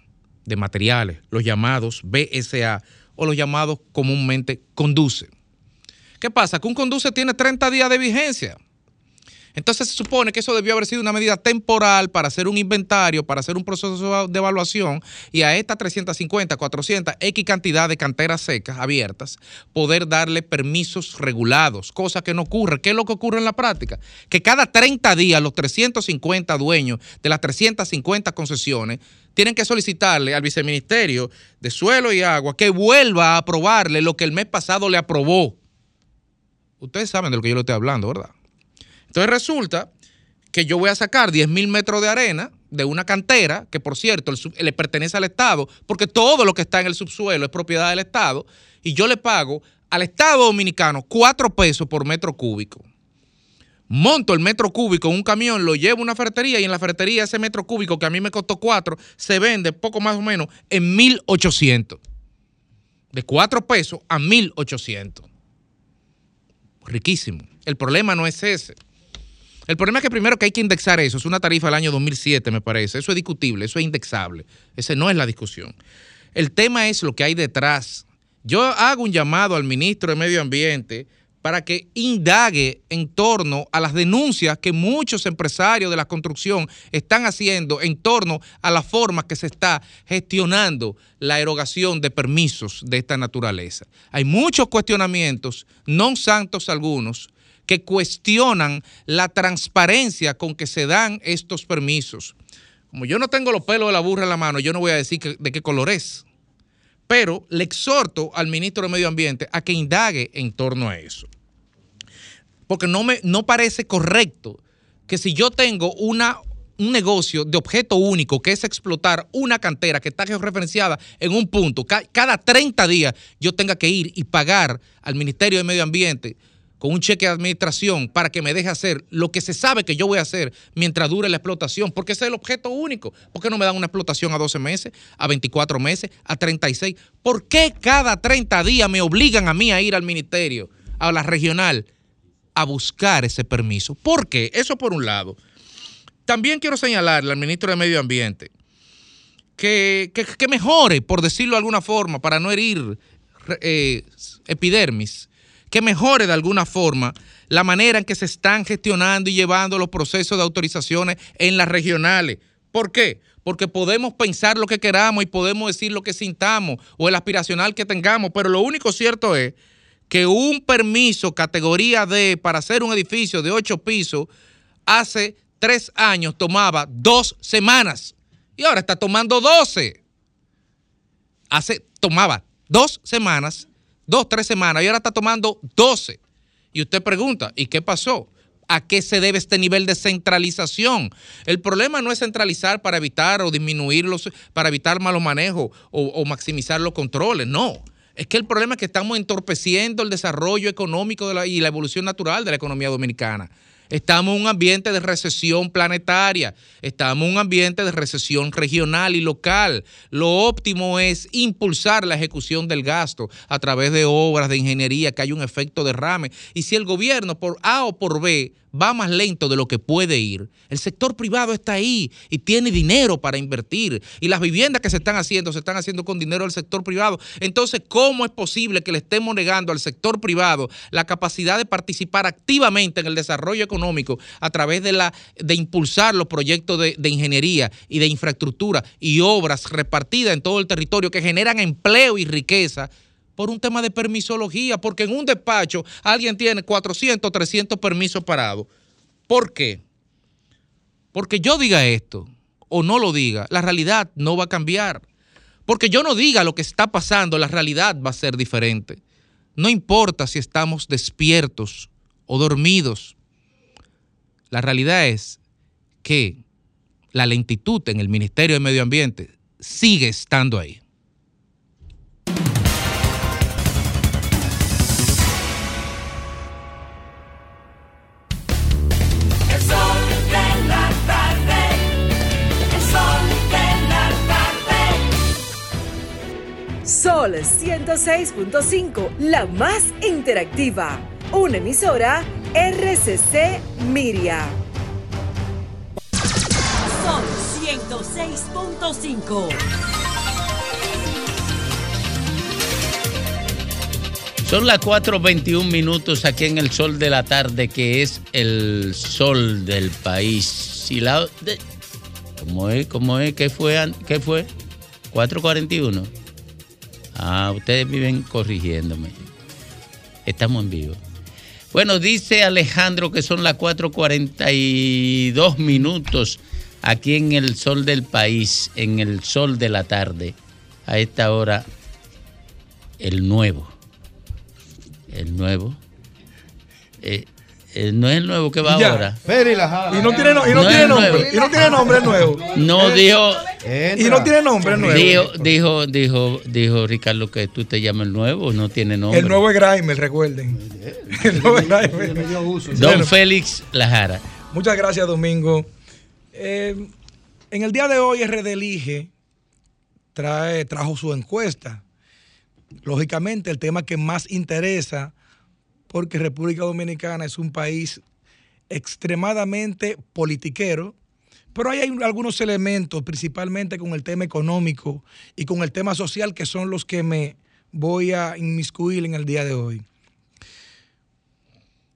de materiales, los llamados BSA o los llamados comúnmente conduce. ¿Qué pasa? Que un conduce tiene 30 días de vigencia. Entonces se supone que eso debió haber sido una medida temporal para hacer un inventario, para hacer un proceso de evaluación y a estas 350, 400, X cantidad de canteras secas abiertas, poder darle permisos regulados, cosa que no ocurre. ¿Qué es lo que ocurre en la práctica? Que cada 30 días los 350 dueños de las 350 concesiones tienen que solicitarle al viceministerio de Suelo y Agua que vuelva a aprobarle lo que el mes pasado le aprobó. Ustedes saben de lo que yo le estoy hablando, ¿verdad? Entonces resulta que yo voy a sacar 10 mil metros de arena de una cantera, que por cierto le pertenece al Estado, porque todo lo que está en el subsuelo es propiedad del Estado, y yo le pago al Estado Dominicano 4 pesos por metro cúbico. Monto el metro cúbico en un camión, lo llevo a una ferretería y en la ferretería ese metro cúbico que a mí me costó 4 se vende poco más o menos en 1800. De 4 pesos a 1800 riquísimo. El problema no es ese. El problema es que primero que hay que indexar eso, es una tarifa del año 2007 me parece, eso es discutible, eso es indexable, ese no es la discusión. El tema es lo que hay detrás. Yo hago un llamado al ministro de Medio Ambiente para que indague en torno a las denuncias que muchos empresarios de la construcción están haciendo en torno a la forma que se está gestionando la erogación de permisos de esta naturaleza. Hay muchos cuestionamientos, no santos algunos, que cuestionan la transparencia con que se dan estos permisos. Como yo no tengo los pelos de la burra en la mano, yo no voy a decir de qué color es. Pero le exhorto al ministro de Medio Ambiente a que indague en torno a eso. Porque no, me, no parece correcto que si yo tengo una, un negocio de objeto único, que es explotar una cantera que está georreferenciada en un punto, ca- cada 30 días yo tenga que ir y pagar al Ministerio de Medio Ambiente con un cheque de administración para que me deje hacer lo que se sabe que yo voy a hacer mientras dure la explotación, porque ese es el objeto único. ¿Por qué no me dan una explotación a 12 meses, a 24 meses, a 36? ¿Por qué cada 30 días me obligan a mí a ir al ministerio, a la regional, a buscar ese permiso? ¿Por qué? Eso por un lado. También quiero señalarle al ministro de Medio Ambiente que, que, mejore, por decirlo de alguna forma, para no herir eh, epidermis, que mejore de alguna forma la manera en que se están gestionando y llevando los procesos de autorizaciones en las regionales. ¿Por qué? Porque podemos pensar lo que queramos y podemos decir lo que sintamos o el aspiracional que tengamos, pero lo único cierto es que un permiso categoría D para hacer un edificio de ocho pisos hace tres años tomaba dos semanas y ahora está tomando 12. Hace, tomaba dos semanas, dos, tres semanas y ahora está tomando 12. Y usted pregunta, ¿y qué pasó? ¿A qué se debe este nivel de centralización? El problema no es centralizar para evitar o disminuir los, para evitar malos manejos o, o maximizar los controles, no. Es que el problema es que estamos entorpeciendo el desarrollo económico y la evolución natural de la economía dominicana. Estamos en un ambiente de recesión planetaria, estamos en un ambiente de recesión regional y local. Lo óptimo es impulsar la ejecución del gasto a través de obras de ingeniería, que haya un efecto derrame. Y si el gobierno por A o por B va más lento de lo que puede ir, el sector privado está ahí y tiene dinero para invertir. Y las viviendas que se están haciendo, se están haciendo con dinero del sector privado. Entonces, ¿cómo es posible que le estemos negando al sector privado la capacidad de participar activamente en el desarrollo económico a través de, la, de impulsar los proyectos de, de ingeniería y de infraestructura y obras repartidas en todo el territorio que generan empleo y riqueza? Por un tema de permisología, porque en un despacho alguien tiene 400, 300 permisos parados. ¿Por qué? Porque yo diga esto o no lo diga, la realidad no va a cambiar. Porque yo no diga lo que está pasando, la realidad va a ser diferente. No importa si estamos despiertos o dormidos. La realidad es que la lentitud en el Ministerio de Medio Ambiente sigue estando ahí. Sol 106.5, la más interactiva. Una emisora RCC Miria. Sol 106.5. Son las 4.21 minutos aquí en el sol de la tarde, que es el sol del país. Y la, de- ¿Cómo es? ¿Cómo es? ¿Qué fue? ¿Qué fue? 4.41. Ah, ustedes viven corrigiéndome. Estamos en vivo. Bueno, dice Alejandro que son las 4.42 minutos aquí en el sol del país, en el sol de la tarde. A esta hora, el nuevo. El nuevo. Eh, eh, no es el nuevo que va Ya. ahora. Y no tiene, y no No tiene nombre. nuevo. Y no tiene nombre el nuevo. No dijo. Y no tiene nombre el nuevo. Dijo, dijo, dijo, dijo Ricardo que tú te llamas el nuevo, no tiene nombre. El nuevo es Grimer, recuerden. El nuevo es Grimer. Don Félix Lajara. Muchas gracias, Domingo. Eh, en el día de hoy, RD Elige trae, trajo su encuesta. Lógicamente, el tema que más interesa, porque República Dominicana es un país extremadamente politiquero, pero hay algunos elementos, principalmente con el tema económico y con el tema social, que son los que me voy a inmiscuir en el día de hoy.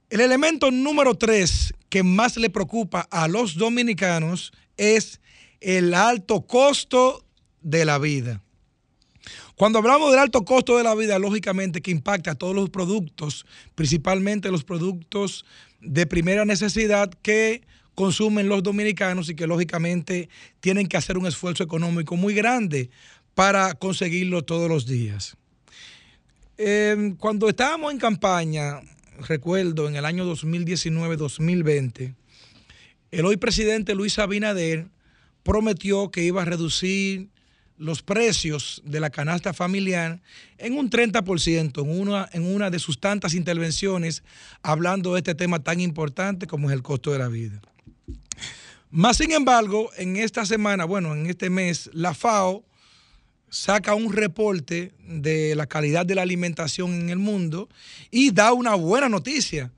El elemento número tres que más le preocupa a los dominicanos es el alto costo de la vida. Cuando hablamos del alto costo de la vida, lógicamente que impacta a todos los productos, principalmente los productos de primera necesidad que consumen los dominicanos y que lógicamente tienen que hacer un esfuerzo económico muy grande para conseguirlo todos los días. Eh, cuando estábamos en campaña, recuerdo en el año 2019-2020, el hoy presidente Luis Abinader prometió que iba a reducir los precios de la canasta familiar en un 30% en una, en una de sus tantas intervenciones hablando de este tema tan importante como es el costo de la vida. Más sin embargo, en esta semana, bueno, en este mes, la FAO saca un reporte de la calidad de la alimentación en el mundo y da una buena noticia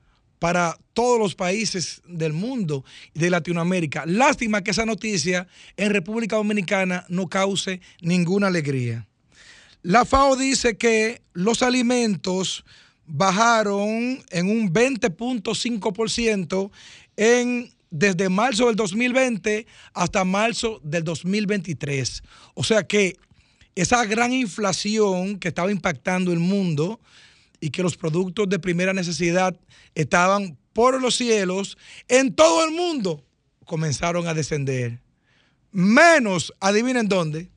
para todos los países del mundo y de Latinoamérica. Lástima que esa noticia en República Dominicana no cause ninguna alegría. La FAO dice que los alimentos bajaron en un 20.5% en desde marzo del 2020 hasta marzo del 2023. O sea que esa gran inflación que estaba impactando el mundo y que los productos de primera necesidad estaban por los cielos, en todo el mundo comenzaron a descender. Menos, adivinen dónde,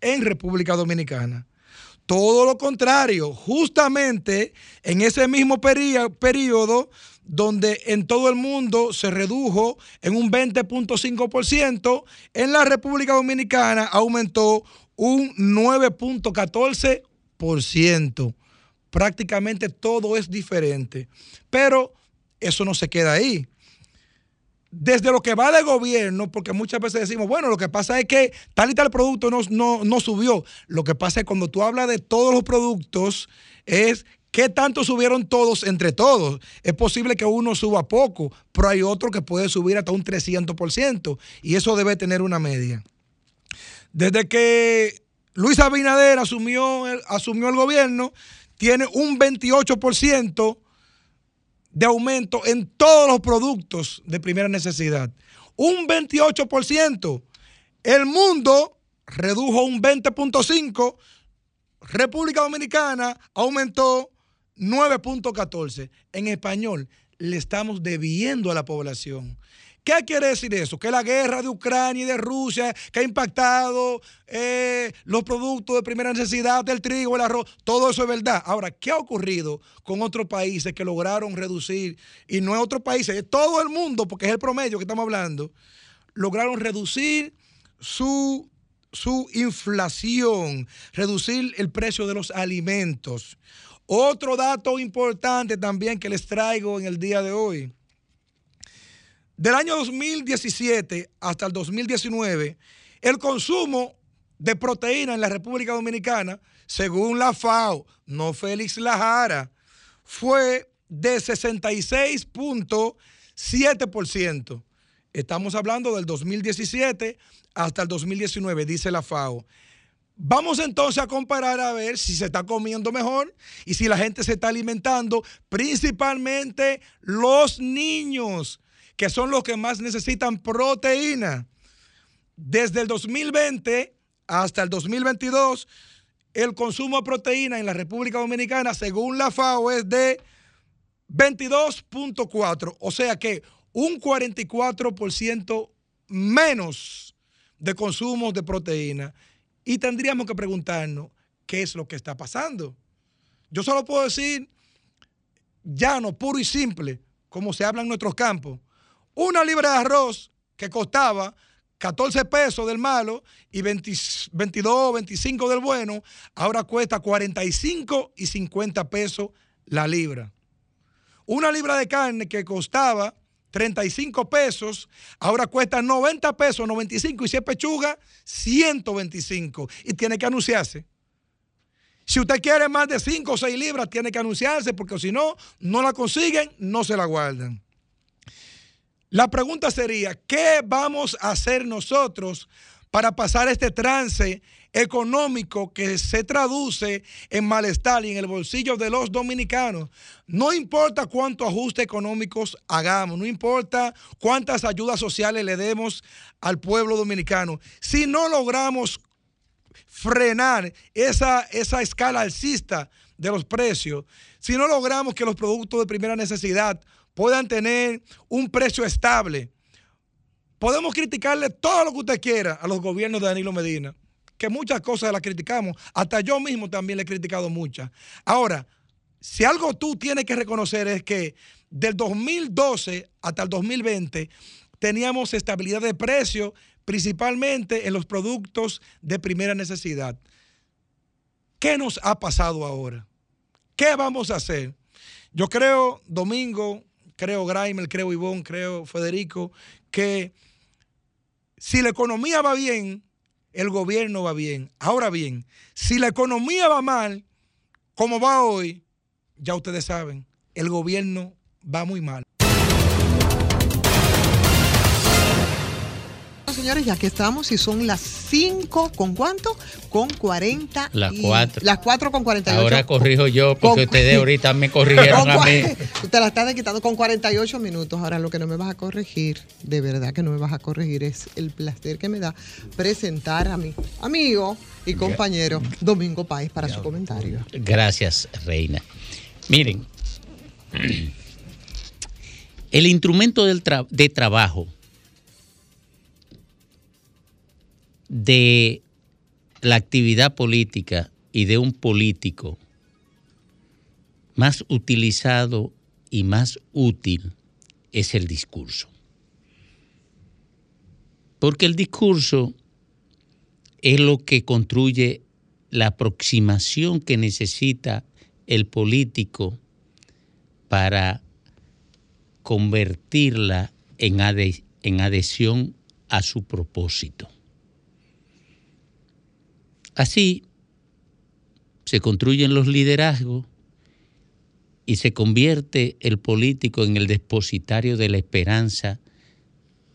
en República Dominicana. Todo lo contrario, justamente en ese mismo periodo donde en todo el mundo se redujo en un 20.5%, en la República Dominicana aumentó un 9.14%. Prácticamente todo es diferente. Pero eso no se queda ahí desde lo que va de gobierno, porque muchas veces decimos, bueno, lo que pasa es que tal y tal producto no, no, no subió. Lo que pasa es que cuando tú hablas de todos los productos, es qué tanto subieron todos entre todos. Es posible que uno suba poco, pero hay otro que puede subir hasta un 300%, y eso debe tener una media. Desde que Luis Abinader asumió el, asumió el gobierno, tiene un 28% de aumento en todos los productos de primera necesidad. Un 28%. El mundo redujo un 20.5%. República Dominicana aumentó 9.14%. En español, le estamos debiendo a la población. ¿Qué quiere decir eso? Que la guerra de Ucrania y de Rusia, que ha impactado eh, los productos de primera necesidad, del trigo, el arroz, todo eso es verdad. Ahora, ¿qué ha ocurrido con otros países que lograron reducir, y no es otros países, es todo el mundo, porque es el promedio que estamos hablando, lograron reducir su, su inflación, reducir el precio de los alimentos. Otro dato importante también que les traigo en el día de hoy. Del año 2017 hasta el 2019, el consumo de proteína en la República Dominicana, según la FAO, no Félix Lajara, fue de 66.7%. Estamos hablando del 2017 hasta el 2019, dice la FAO. Vamos entonces a comparar a ver si se está comiendo mejor y si la gente se está alimentando, principalmente los niños, que son los que más necesitan proteína. Desde el 2020 hasta el 2022, el consumo de proteína en la República Dominicana, según la FAO, es de 22.4, o sea que un 44% menos de consumo de proteína. Y tendríamos que preguntarnos qué es lo que está pasando. Yo solo puedo decir, llano, puro y simple, como se habla en nuestros campos. Una libra de arroz que costaba 14 pesos del malo y 20 22, 25 del bueno, ahora cuesta 45 y 50 pesos la libra. Una libra de carne que costaba 35 pesos, ahora cuesta 90 pesos, 95 y si es pechuga, 125 y tiene que anunciarse. Si usted quiere más de 5 o 6 libras, tiene que anunciarse porque si no, no la consiguen, no se la guardan. La pregunta sería, ¿qué vamos a hacer nosotros para pasar este trance económico que se traduce en malestar y en el bolsillo de los dominicanos? No importa cuántos ajustes económicos hagamos, no importa cuántas ayudas sociales le demos al pueblo dominicano, si no logramos frenar esa, esa escala alcista de los precios, si no logramos que los productos de primera necesidad puedan tener un precio estable, podemos criticarle todo lo que usted quiera a los gobiernos de Danilo Medina, que muchas cosas las criticamos, hasta yo mismo también le he criticado muchas. Ahora, si algo tú tienes que reconocer es que del 2012 hasta el 2020 teníamos estabilidad de precio, principalmente en los productos de primera necesidad. ¿Qué nos ha pasado ahora? ¿Qué vamos a hacer? Yo creo, Domingo, creo Graimel, creo Ivón, creo Federico, que si la economía va bien, el gobierno va bien. Ahora bien, si la economía va mal, como va hoy, ya ustedes saben, el gobierno va muy mal. Señores, ya que estamos y son las 5 con cuánto? Con 40. Las y- cuatro. Las 4 con 48. Ahora corrijo yo porque Con- ustedes ahorita me corrigieron a mí. Te la estás quitando con 48 minutos. Ahora lo que no me vas a corregir, de verdad que no me vas a corregir, es el placer que me da presentar a mi amigo y compañero Domingo Páez para su comentario. Gracias, Reina. Miren, el instrumento del tra- de trabajo de la actividad política y de un político más utilizado y más útil es el discurso. Porque el discurso es lo que construye la aproximación que necesita el político para convertirla en, adhesión a su propósito. Así se construyen los liderazgos y se convierte el político en el depositario de la esperanza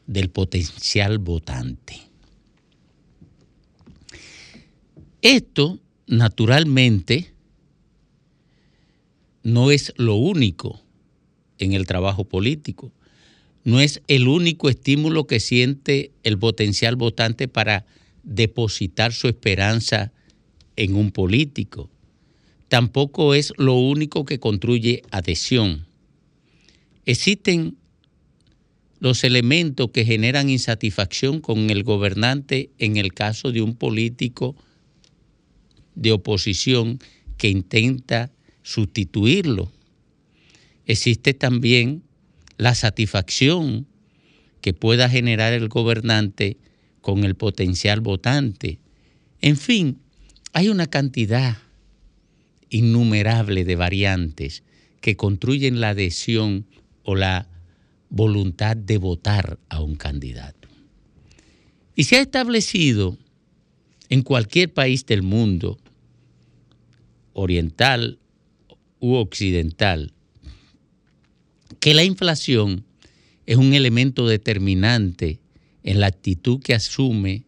del potencial votante. Esto, naturalmente, no es lo único en el trabajo político. No es el único estímulo que siente el potencial votante para depositar su esperanza en un político. Tampoco es lo único que construye adhesión. Existen los elementos que generan insatisfacción con el gobernante en el caso de un político de oposición que intenta sustituirlo. Existe también la satisfacción que pueda generar el gobernante con el potencial votante. En fin, hay una cantidad innumerable de variantes que construyen la adhesión o la voluntad de votar a un candidato. Y se ha establecido en cualquier país del mundo, oriental u occidental, que la inflación es un elemento determinante en la actitud que asume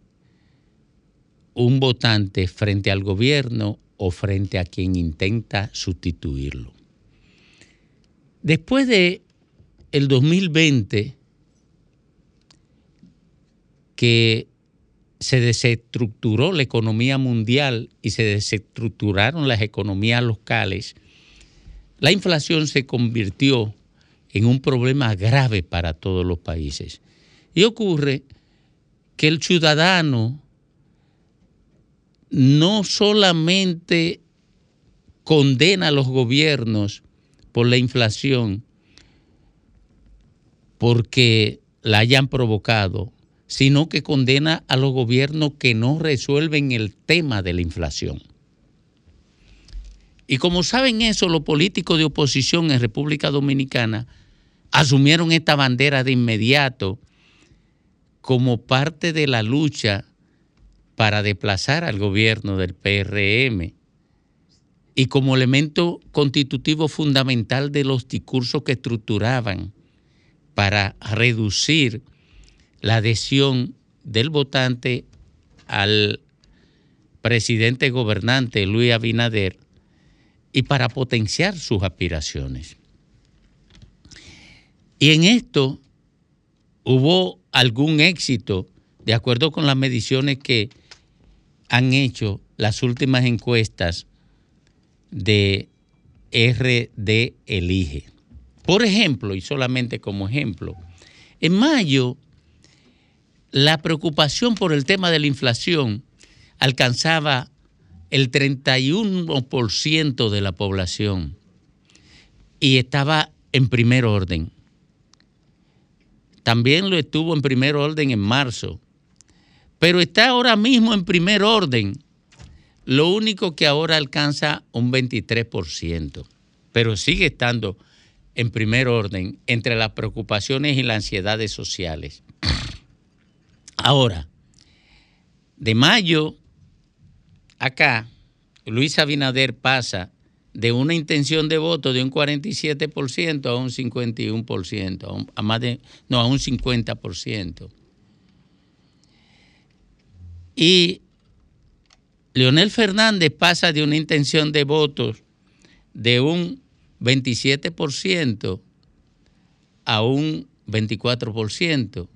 un votante frente al gobierno o frente a quien intenta sustituirlo. Después de el 2020, que se desestructuró la economía mundial y se desestructuraron las economías locales, la inflación se convirtió en un problema grave para todos los países. Y ocurre que el ciudadano no solamente condena a los gobiernos por la inflación porque la hayan provocado, sino que condena a los gobiernos que no resuelven el tema de la inflación. Y como saben eso, los políticos de oposición en República Dominicana asumieron esta bandera de inmediato como parte de la lucha para desplazar al gobierno del PRM y como elemento constitutivo fundamental de los discursos que estructuraban para reducir la adhesión del votante al presidente gobernante Luis Abinader y para potenciar sus aspiraciones. Y en esto hubo algún éxito, de acuerdo con las mediciones que han hecho las últimas encuestas de RD Elige. Por ejemplo, y solamente como ejemplo, en mayo la preocupación por el tema de la inflación alcanzaba el 31% de la población y estaba en primer orden. También lo estuvo en primer orden en marzo, pero está ahora mismo en primer orden. Lo único que ahora alcanza un 23%, pero sigue estando en primer orden entre las preocupaciones y las ansiedades sociales. Ahora, de mayo acá, Luis Abinader pasa de una intención de voto de un 47% a un 51%, a, un- a más de, no, a un 50%. Y Leonel Fernández pasa de una intención de votos de un 27% a un 24%.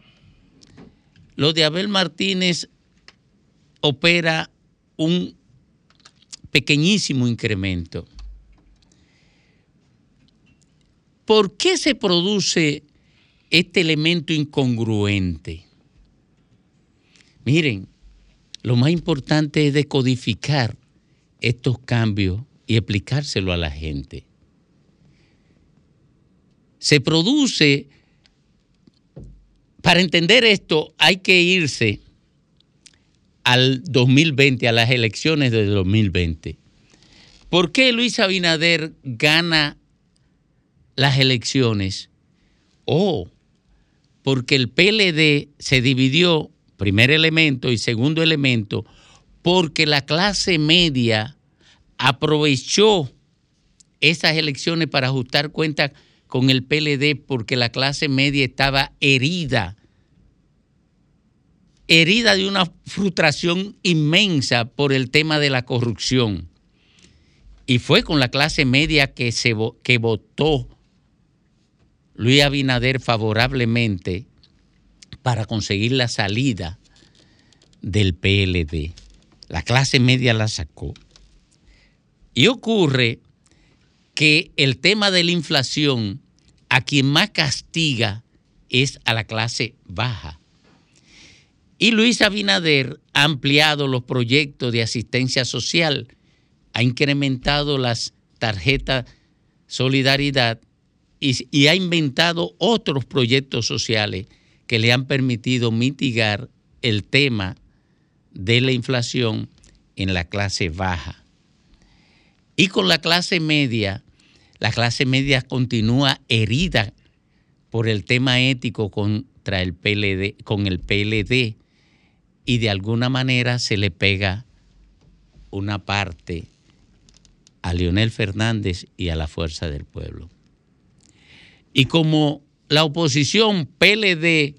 Lo de Abel Martínez opera un pequeñísimo incremento. ¿Por qué se produce este elemento incongruente? Miren, lo más importante es decodificar estos cambios y explicárselo a la gente. Se produce, para entender esto hay que irse al 2020, a las elecciones del 2020. ¿Por qué Luis Abinader gana las elecciones? Oh, porque el PLD se dividió, primer elemento y segundo elemento, porque la clase media aprovechó esas elecciones para ajustar cuentas con el PLD porque la clase media estaba herida, herida de una frustración inmensa por el tema de la corrupción. Y fue con la clase media que, se, que votó Luis Abinader favorablemente para conseguir la salida del PLD. La clase media la sacó. Y ocurre que el tema de la inflación a quien más castiga es a la clase baja. Y Luis Abinader ha ampliado los proyectos de asistencia social, ha incrementado las tarjetas Solidaridad y, ha inventado otros proyectos sociales que le han permitido mitigar el tema de la inflación en la clase baja. Y con la clase media, la clase media continúa herida por el tema ético contra el PLD, con el PLD y de alguna manera se le pega una parte a Leonel Fernández y a la Fuerza del Pueblo. Y como la oposición PLD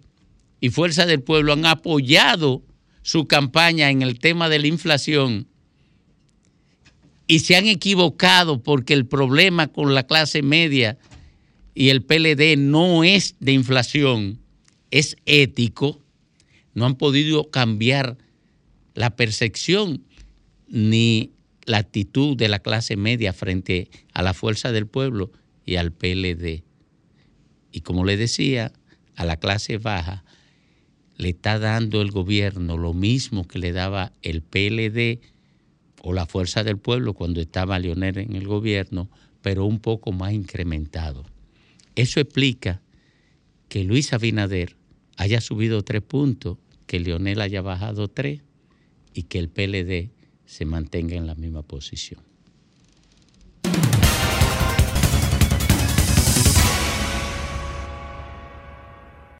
y Fuerza del Pueblo han apoyado su campaña en el tema de la inflación y se han equivocado porque el problema con la clase media y el PLD no es de inflación, es ético, no han podido cambiar la percepción ni la actitud de la clase media frente a la fuerza del pueblo y al PLD. Y como le decía, a la clase baja le está dando el gobierno lo mismo que le daba el PLD o la fuerza del pueblo cuando estaba Leonel en el gobierno, pero un poco más incrementado. Eso explica que Luis Abinader haya subido tres puntos, que Leonel haya bajado tres y que el PLD se mantenga en la misma posición.